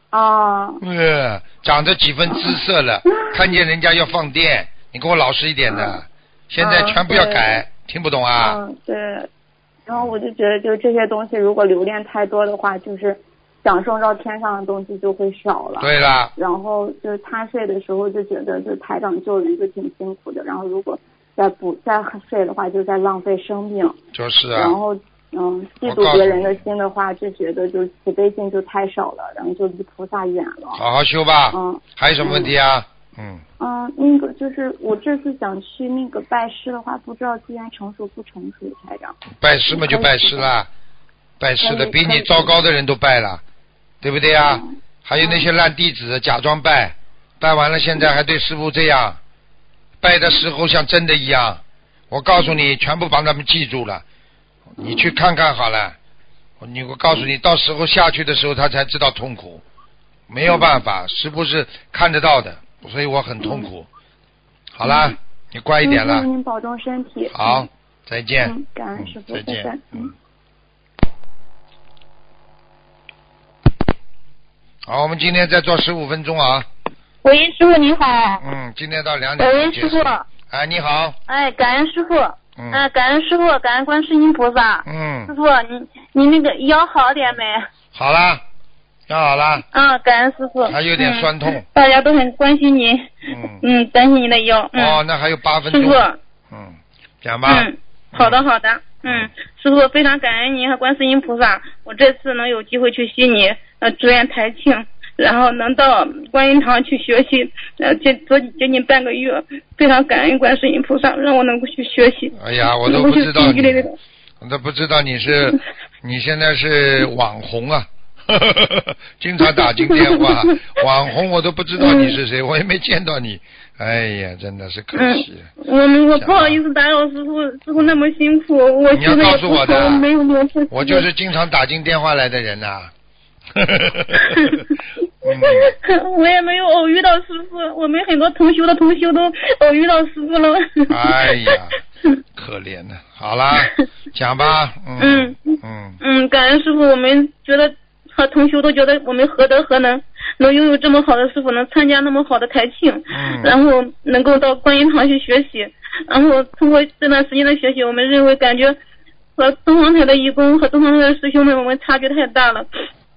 Speaker 9: 啊，
Speaker 2: 呃，长着几分姿色了，看见人家要放电，你给我老实一点的，现在全部要改，听不懂啊？
Speaker 9: 嗯，对。然后我就觉得，就这些东西，如果留恋太多的话，就是享受到天上的东西就会少了。
Speaker 2: 对啦。
Speaker 9: 然后就是他睡的时候就觉得，就台长救人就挺辛苦的，然后如果再不再睡的话，就在浪费生命。
Speaker 2: 就是啊。
Speaker 9: 然后。嗯，嫉妒别人的心的话，就觉得就慈悲心就太少了，然后就离菩萨远了。
Speaker 2: 好好修吧。嗯。还有什么问题啊？嗯。
Speaker 9: 嗯，那个就是我这次想去那个拜师的话，不知道资源成熟不成熟，台长。
Speaker 2: 拜师嘛就拜师啦，拜师的比你糟糕的人都拜了，对不对啊？还有那些烂弟子假装拜，拜完了现在还对师傅这样，拜的时候像真的一样。我告诉你，全部把他们记住了。你去看看好了，你我告诉你，到时候下去的时候，他才知道痛苦，没有办法，是不是看得到的？所以我很痛苦。好啦，你乖一点了。
Speaker 9: 您保重身体。
Speaker 2: 好，再见。
Speaker 9: 感恩师傅，
Speaker 2: 再见。嗯。好，我们今天再做十五分钟啊。
Speaker 10: 喂，师傅您好。
Speaker 2: 嗯，今天到两点。
Speaker 10: 喂，师傅。
Speaker 2: 哎，你好。
Speaker 10: 哎，感恩师傅。嗯，感恩师傅，感恩观世音菩萨。
Speaker 2: 嗯。
Speaker 10: 师傅，你你那个腰好点没？
Speaker 2: 好啦，腰好了
Speaker 10: 啊，感恩师傅。
Speaker 2: 还有点酸痛。
Speaker 10: 大家都很关心您。嗯。嗯，担心您的腰。
Speaker 2: 哦，那还有八分钟。
Speaker 10: 师傅。
Speaker 2: 嗯。讲吧。
Speaker 10: 嗯，好的好的。嗯，师傅非常感恩您和观世音菩萨，我这次能有机会去悉尼，呃，祝愿台庆。然后能到观音堂去学习，呃，接接接近半个月，非常感恩观世音菩萨，让我能够去学习。
Speaker 2: 哎呀，我都不知道你，我都不知道你是，你现在是网红啊，经常打进电话，网红我都不知道你是谁，我也没见到你。哎呀，真的是可惜。
Speaker 10: 我我不好意思打扰师傅，师傅那么辛苦，我
Speaker 2: 你要告诉我的。我就是经常打进电话来的人呐。
Speaker 10: 我也没有偶遇到师傅，我们很多同修的同修都偶遇到师傅了。
Speaker 2: 哎呀，可怜的，好啦，讲吧。嗯嗯
Speaker 10: 嗯，感恩师傅，我们觉得和同修都觉得我们何德何能，能拥有这么好的师傅，能参加那么好的台庆，
Speaker 2: 嗯
Speaker 10: 然后能够到观音堂去学习，然后通过这段时间的学习，我们认为感觉和东方台的义工和东方台的师兄们，我们差距太大了。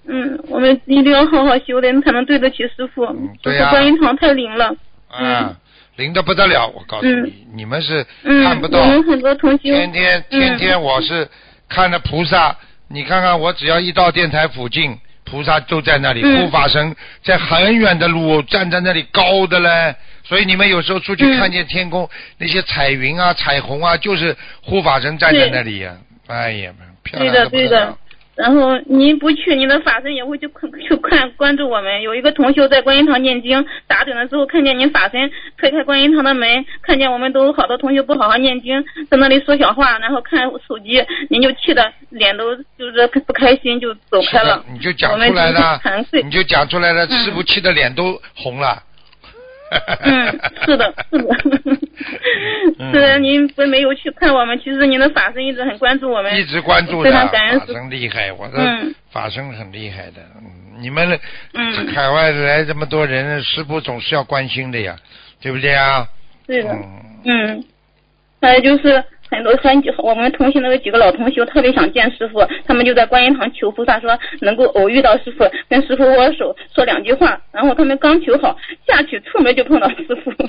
Speaker 10: 嗯，我们一定要好好修炼，才能对得起师傅。
Speaker 2: 对呀
Speaker 10: 观音堂太灵了。
Speaker 2: 嗯，灵的不得了，我告诉你，你们是
Speaker 10: 嗯，
Speaker 2: 看不到
Speaker 10: 我，们很多同学
Speaker 2: 天天
Speaker 10: 嗯
Speaker 2: 天天我是看着菩萨，你看看我只要一到电台附近，菩萨都在那里，
Speaker 10: 嗯
Speaker 2: 护法神在很远的路站在那里高的嘞。所以你们有时候出去
Speaker 10: 嗯
Speaker 2: 看见天空、那些彩云啊、彩虹啊，就是护法神站在那里呀、哎呀，漂亮
Speaker 10: 的对的
Speaker 2: 不得了。。
Speaker 10: 然后您不去，您的法身也会去看去看关注我们。有一个同修在观音堂念经，打盹的时候看见您法身推开观音堂的门，看见我们都好多同学不好好念经，在那里说小话，然后看手机，您就气得脸都就是不开心就走开了。
Speaker 2: 你就讲出来了你就讲出来了，
Speaker 10: 嗯
Speaker 2: 师傅气的脸都红了。
Speaker 10: 嗯，是的，是的。
Speaker 2: 嗯
Speaker 10: 虽然您不没有去看我们，其实您的法身一直很关注我们，
Speaker 2: 一直关注
Speaker 10: 非
Speaker 2: 的，
Speaker 10: 常感恩师
Speaker 2: 法身厉害，我的
Speaker 10: 嗯
Speaker 2: 法身很厉害的。嗯你们
Speaker 10: 嗯
Speaker 2: 海外来这么多人，师傅总是要关心的呀，对不对啊？
Speaker 10: 对的。
Speaker 2: 嗯，
Speaker 10: 嗯，还有就是很多很我们同行的有几个老同学特别想见师傅，他们就在观音堂求菩萨说能够偶遇到师傅，跟师傅握手说两句话，然后他们刚求好下去出门就碰到师傅。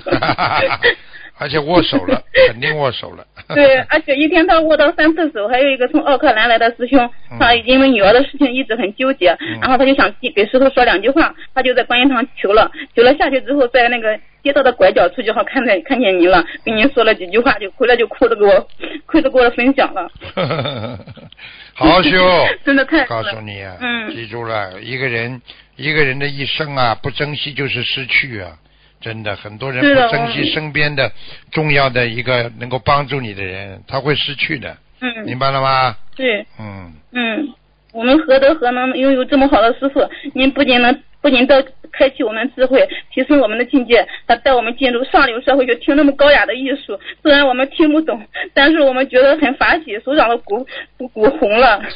Speaker 2: 而且握手了，肯定握手了。
Speaker 10: 对，而且一天他握到三次手，还有一个从奥克兰来的师兄，
Speaker 2: 嗯
Speaker 10: 他因为女儿的事情一直很纠结，然后他就想给师傅说两句话，他就在观音堂求了，求了下去之后，在那个街道的拐角处就好看见看见您了，跟您说了几句话，就回来就哭着给我，哭着给我分享了，
Speaker 2: 好好修，
Speaker 10: 真的太
Speaker 2: 告诉你啊，
Speaker 10: 嗯。
Speaker 2: 记住了，一个人一个人的一生啊，不珍惜就是失去啊。真的，很多人不珍惜
Speaker 10: 嗯
Speaker 2: 身边的重要的一个能够帮助你的人，他会失去的，
Speaker 10: 嗯，
Speaker 2: 明白了吗？
Speaker 10: 对，
Speaker 2: 嗯，
Speaker 10: 嗯，我们何德何能拥有这么好的师傅？您不仅能不仅都开启我们的智慧，提升我们的境界，还带我们进入上流社会就听那么高雅的艺术。虽然我们听不懂，但是我们觉得很法喜，手掌都鼓鼓鼓红了。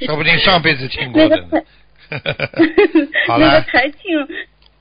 Speaker 2: 说不定上辈子听过的
Speaker 10: 那个
Speaker 2: 了，
Speaker 10: 台庆，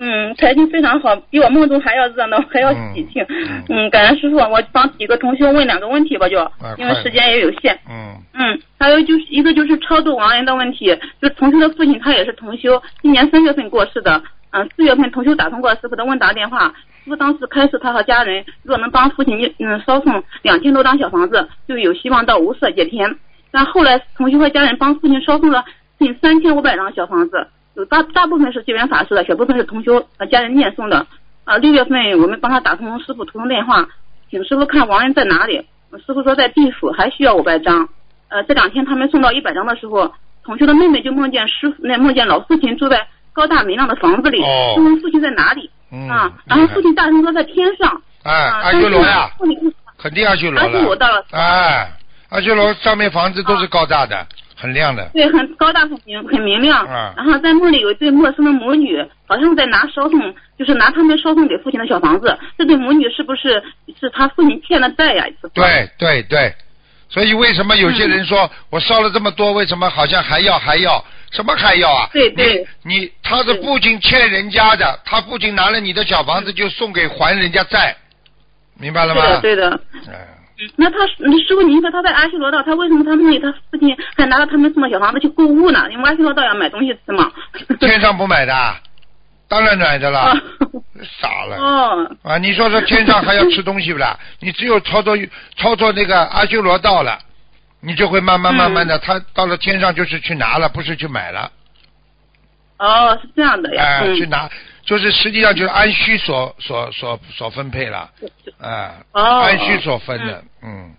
Speaker 10: 嗯，台庆非常好，比我梦中还要热闹，还要喜庆。嗯，感恩师傅，我帮几个同学问两个问题吧，就因为时间也有限。
Speaker 2: 嗯
Speaker 10: 嗯，还有就是一个就是超度亡人的问题，就是同修的父亲他也是同修，今年三月份过世的。嗯，四月份同修打通过师傅的问答电话，师傅当时开始他和家人，若能帮父亲嗯烧送两千多张小房子，就有希望到无色界天。但后来同修和家人帮父亲烧送了近三千五百张小房子，有大大部分是结缘法师的，小部分是同修和家人念诵的。啊，六月份我们帮他打通师傅图腾电话，请师傅看王人在哪里。师傅说在地府，还需要五百张。呃，这两天他们送到一百张的时候，同修的妹妹就梦见师傅，那梦见老父亲住在高大明亮的房子里，问父亲在哪里、
Speaker 2: 嗯
Speaker 10: 啊？然后父亲大声说在天上。
Speaker 2: 哎，
Speaker 10: 啊，
Speaker 2: 阿修罗呀，肯定阿修罗
Speaker 10: 阿修罗
Speaker 2: 了。
Speaker 10: 到了，
Speaker 2: 哎，阿修罗上面房子都是高大的，很亮的。
Speaker 10: 对，很高大，很明很明亮。
Speaker 2: 啊
Speaker 10: 然后在梦里有一对陌生的母女，好像在拿烧送，就是拿他们烧送给父亲的小房子。这对母女是不是是他父亲欠的债呀？
Speaker 2: 对对对，所以为什么有些人
Speaker 10: 嗯
Speaker 2: 说、我烧了这么多，为什么好像还要还要？什么还要啊？
Speaker 10: 对对
Speaker 2: 你你他是父亲欠人家的，他父亲拿了你的小房子就送给还人家债，明白了吗？
Speaker 10: 对的，对的。
Speaker 2: 哎
Speaker 10: 那他你师傅，您说他在阿修罗道，他为什么他梦里他父亲还拿了他们送的小房子去购物呢？因为阿修罗道要买东西吃嘛。
Speaker 2: 天上不买的，当然买的了，傻了。
Speaker 10: 哦，
Speaker 2: 啊，你说说天上还要吃东西不啦？你只有操作操作那个阿修罗道了，你就会慢慢慢慢
Speaker 10: 嗯
Speaker 2: 的，他到了天上就是去拿了，不是去买了，
Speaker 10: 哦，是这样的呀。
Speaker 2: 哎、
Speaker 10: 嗯
Speaker 2: 去拿，就是实际上就是按需所所所所分配了，哎、
Speaker 10: 哦
Speaker 2: 按需所分的，嗯，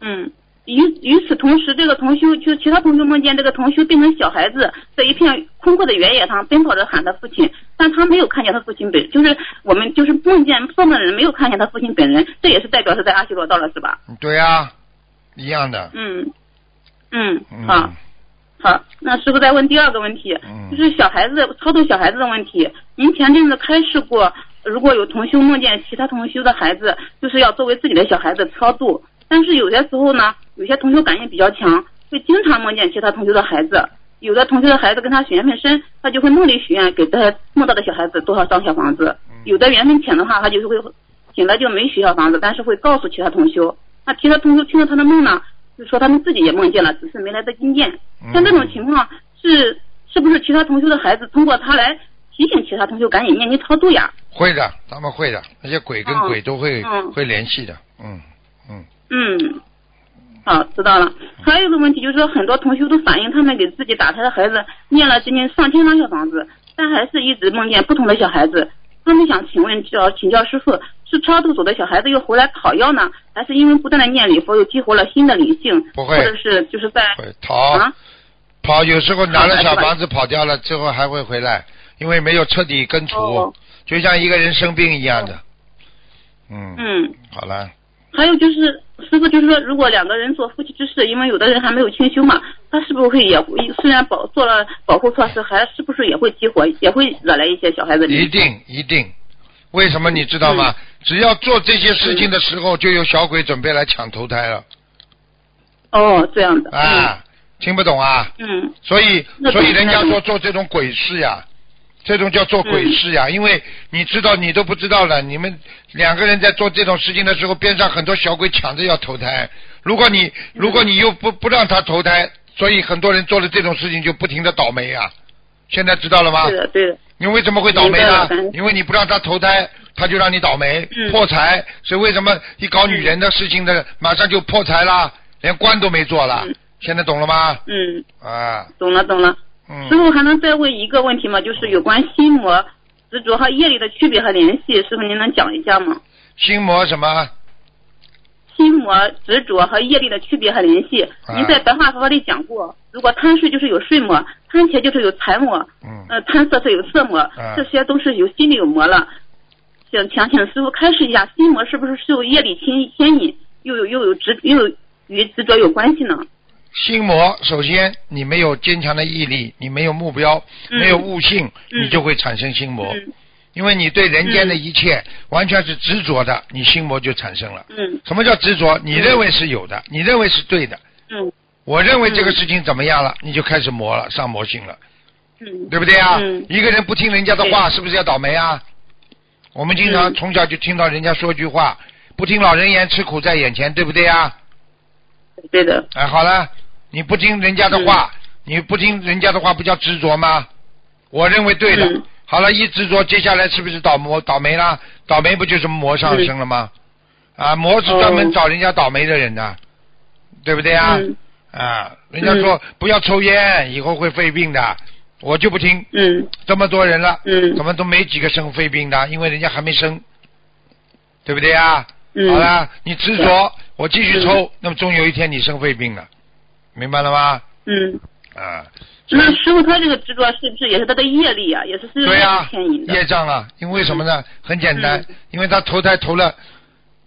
Speaker 10: 嗯，与与此同时，这个同修就其他同修梦见这个同修变成小孩子，在一片空阔的原野上奔跑着喊他父亲，但他没有看见他父亲本，就是我们就是梦见做梦的人没有看见他父亲本人，这也是代表是在阿修罗道了，是吧？
Speaker 2: 对呀、一样的，
Speaker 10: 嗯嗯，
Speaker 2: 嗯，
Speaker 10: 好。那师傅再问第二个问题，
Speaker 2: 嗯
Speaker 10: 就是小孩子超度小孩子的问题。您前阵子开示过，如果有同修梦见其他同修的孩子，就是要作为自己的小孩子超度。但是有些时候呢，有些同修感应比较强，会经常梦见其他同修的孩子。有的同学的孩子跟他缘分深，他就会梦里许愿给他梦到的小孩子多少张小房子；有的缘分浅的话，他就是会醒了就没许小房子，但是会告诉其他同修。那其他同修听到他的梦呢，就说他们自己也梦见了，只是没来得及念。像这种情况是是不是其他同修的孩子通过他来提醒其他同修赶紧念经超度呀？
Speaker 2: 会的，他们会的，那些鬼跟
Speaker 10: 嗯
Speaker 2: 鬼都会、
Speaker 10: 嗯
Speaker 2: 会联系的，嗯嗯。
Speaker 10: 嗯，好，知道了。还有一个问题就是说，很多同修都反映他们给自己打胎的孩子念了将近上千张小房子，但还是一直梦见不同的小孩子。他们想请问教请教师傅，是超度走的小孩子又回来讨要呢，还是因为不断的念礼佛又激活了新的灵性，
Speaker 2: 不会。
Speaker 10: 或者是就是在
Speaker 2: 逃、
Speaker 10: 啊？
Speaker 2: 跑，有时候拿了小房子跑掉了，最后还会回来，因为没有彻底根除，
Speaker 10: 哦
Speaker 2: 就像一个人生病一样的。嗯，
Speaker 10: 嗯。
Speaker 2: 好了，
Speaker 10: 还有就是，师傅就是说，如果两个人做夫妻之事，因为有的人还没有清修嘛，他是不是会也会虽然保做了保护措施，还是不是也会激活，也会惹来一些小孩子
Speaker 2: 一定一定。为什么你知道吗？
Speaker 10: 嗯
Speaker 2: 只要做这些事情的时候，就有小鬼准备来抢投胎了。
Speaker 10: 哦，这样的。
Speaker 2: 啊，听不懂啊？
Speaker 10: 嗯。
Speaker 2: 所以所以人家说做这种鬼事呀，这种叫做鬼事
Speaker 10: 嗯
Speaker 2: 呀，因为你知道你都不知道了，你们两个人在做这种事情的时候，边上很多小鬼抢着要投胎。如果你如果你又不不让他投胎，所以很多人做了这种事情就不停的倒霉呀。现在知道了吗？
Speaker 10: 对的，对的。
Speaker 2: 你为什么会倒霉呢？因为你不让他投胎，他就让你倒霉、
Speaker 10: 嗯
Speaker 2: 破财。所以为什么一搞女人的事情的，马上就破财啦，连官都没做了？现在懂了吗？
Speaker 10: 嗯，
Speaker 2: 啊，
Speaker 10: 懂了懂了。
Speaker 2: 嗯
Speaker 10: 师傅还能再问一个问题吗？就是有关心魔、执着和业力的区别和联系，师傅您能讲一下吗？
Speaker 2: 心魔什么？
Speaker 10: 心魔、执着和业力的区别和联系，
Speaker 2: 啊
Speaker 10: 您在白话佛法里讲过。如果贪睡就是有睡魔，贪钱就是有财魔，
Speaker 2: 嗯
Speaker 10: 呃，贪色是有色魔，
Speaker 2: 啊
Speaker 10: 这些都是有心里有魔了。想想请师傅开示一下，心魔是不是受业力牵牵引，又有又有执又有与执着有关系呢？
Speaker 2: 心魔，首先你没有坚强的毅力，你没有目标，
Speaker 10: 嗯
Speaker 2: 没有悟性，
Speaker 10: 嗯
Speaker 2: 你就会产生心魔。
Speaker 10: 嗯
Speaker 2: 因为你对人间的一切、完全是执着的，你心魔就产生了。
Speaker 10: 嗯
Speaker 2: 什么叫执着？你认为是有的，你认为是对的，
Speaker 10: 嗯
Speaker 2: 我认为这个事情怎么样了，你就开始魔了，上魔性了，
Speaker 10: 嗯
Speaker 2: 对不对啊？
Speaker 10: 嗯
Speaker 2: 一个人不听人家的话，是不是要倒霉啊？我们经常
Speaker 10: 嗯
Speaker 2: 从小就听到人家说句话，不听老人言，吃苦在眼前，对不对啊？
Speaker 10: 对的。
Speaker 2: 哎，好了，你不听人家的话，你不听人家的话，不叫执着吗？我认为对的。
Speaker 10: 嗯
Speaker 2: 好了，一执着，接下来是不是倒霉倒霉了？倒霉不就是魔上升了吗？啊，魔是专门
Speaker 10: 哦
Speaker 2: 找人家倒霉的人的，对不对啊？
Speaker 10: 嗯
Speaker 2: 啊，人家说、不要抽烟，以后会肺病的，我就不听。
Speaker 10: 嗯
Speaker 2: 这么多人了，
Speaker 10: 嗯
Speaker 2: 怎么都没几个生肺病的？因为人家还没生，对不对啊？
Speaker 10: 嗯
Speaker 2: 好了，你执着，我继续抽，那么终有一天你生肺病了，明白了吗？
Speaker 10: 嗯。
Speaker 2: 啊，
Speaker 10: 那师傅他这个执着是不是也是他的业力啊？也是
Speaker 2: 对呀、
Speaker 10: 力牵引的。
Speaker 2: 业障啊，因为什么呢？很简单，
Speaker 10: 嗯
Speaker 2: 因为他投胎投了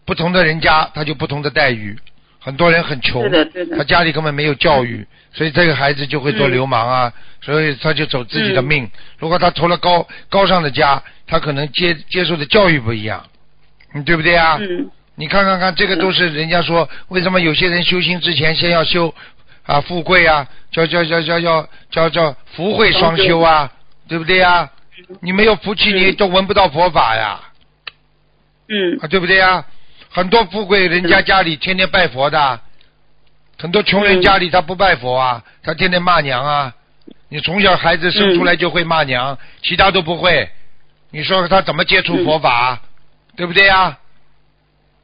Speaker 2: 不同的人家，他就不同的待遇。很多人很穷，他家里根本没有教育，所以这个孩子就会做
Speaker 10: 嗯
Speaker 2: 流氓啊，所以他就走自己的
Speaker 10: 嗯
Speaker 2: 命。如果他投了高高尚的家，他可能接接受的教育不一样，你对不对啊？
Speaker 10: 嗯
Speaker 2: 你看看看，这个都是人家说，为什么有些人修行之前先要修啊富贵啊，叫叫叫叫叫叫叫福慧双修啊，对不对啊？你没有福气，你都闻不到佛法呀，
Speaker 10: 嗯
Speaker 2: 啊，对不对呀？很多富贵人家家里天天拜佛的，很多穷人
Speaker 10: 嗯
Speaker 2: 家里他不拜佛啊，他天天骂娘啊。你从小孩子生出来就会骂娘，其他都不会，你说他怎么接触佛法？对不对啊？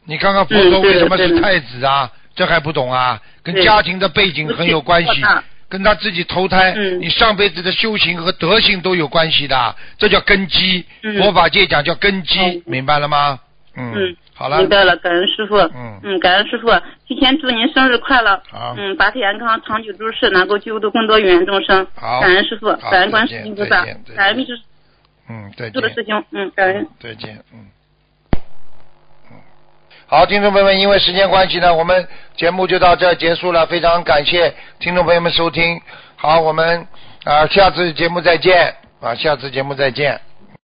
Speaker 2: 你看看佛陀为什么是太子啊？这还不懂啊？跟家庭的背景很有关系，跟他自己投胎，
Speaker 10: 嗯
Speaker 2: 你上辈子的修行和德行都有关系的，这叫根基。
Speaker 10: 嗯
Speaker 2: 佛法界讲叫根基，
Speaker 10: 哦
Speaker 2: 明白了吗？嗯，
Speaker 10: 嗯，
Speaker 2: 好了
Speaker 10: 明，白了，感恩师傅。
Speaker 2: 嗯
Speaker 10: 嗯，感恩师傅，提前祝您生日快乐。
Speaker 2: 好
Speaker 10: 嗯，法体安康，长久诸事，能够救度更多有缘众生。
Speaker 2: 好
Speaker 10: 感恩师傅，感恩观世音菩萨感恩秘书
Speaker 2: 嗯，再见，
Speaker 10: 做的师兄。嗯，感恩。
Speaker 2: 再见，嗯。嗯好，听众朋友们，因为时间关系呢，我们节目就到这结束了。非常感谢听众朋友们收听。好，我们啊、下次节目再见啊，下次节目再见。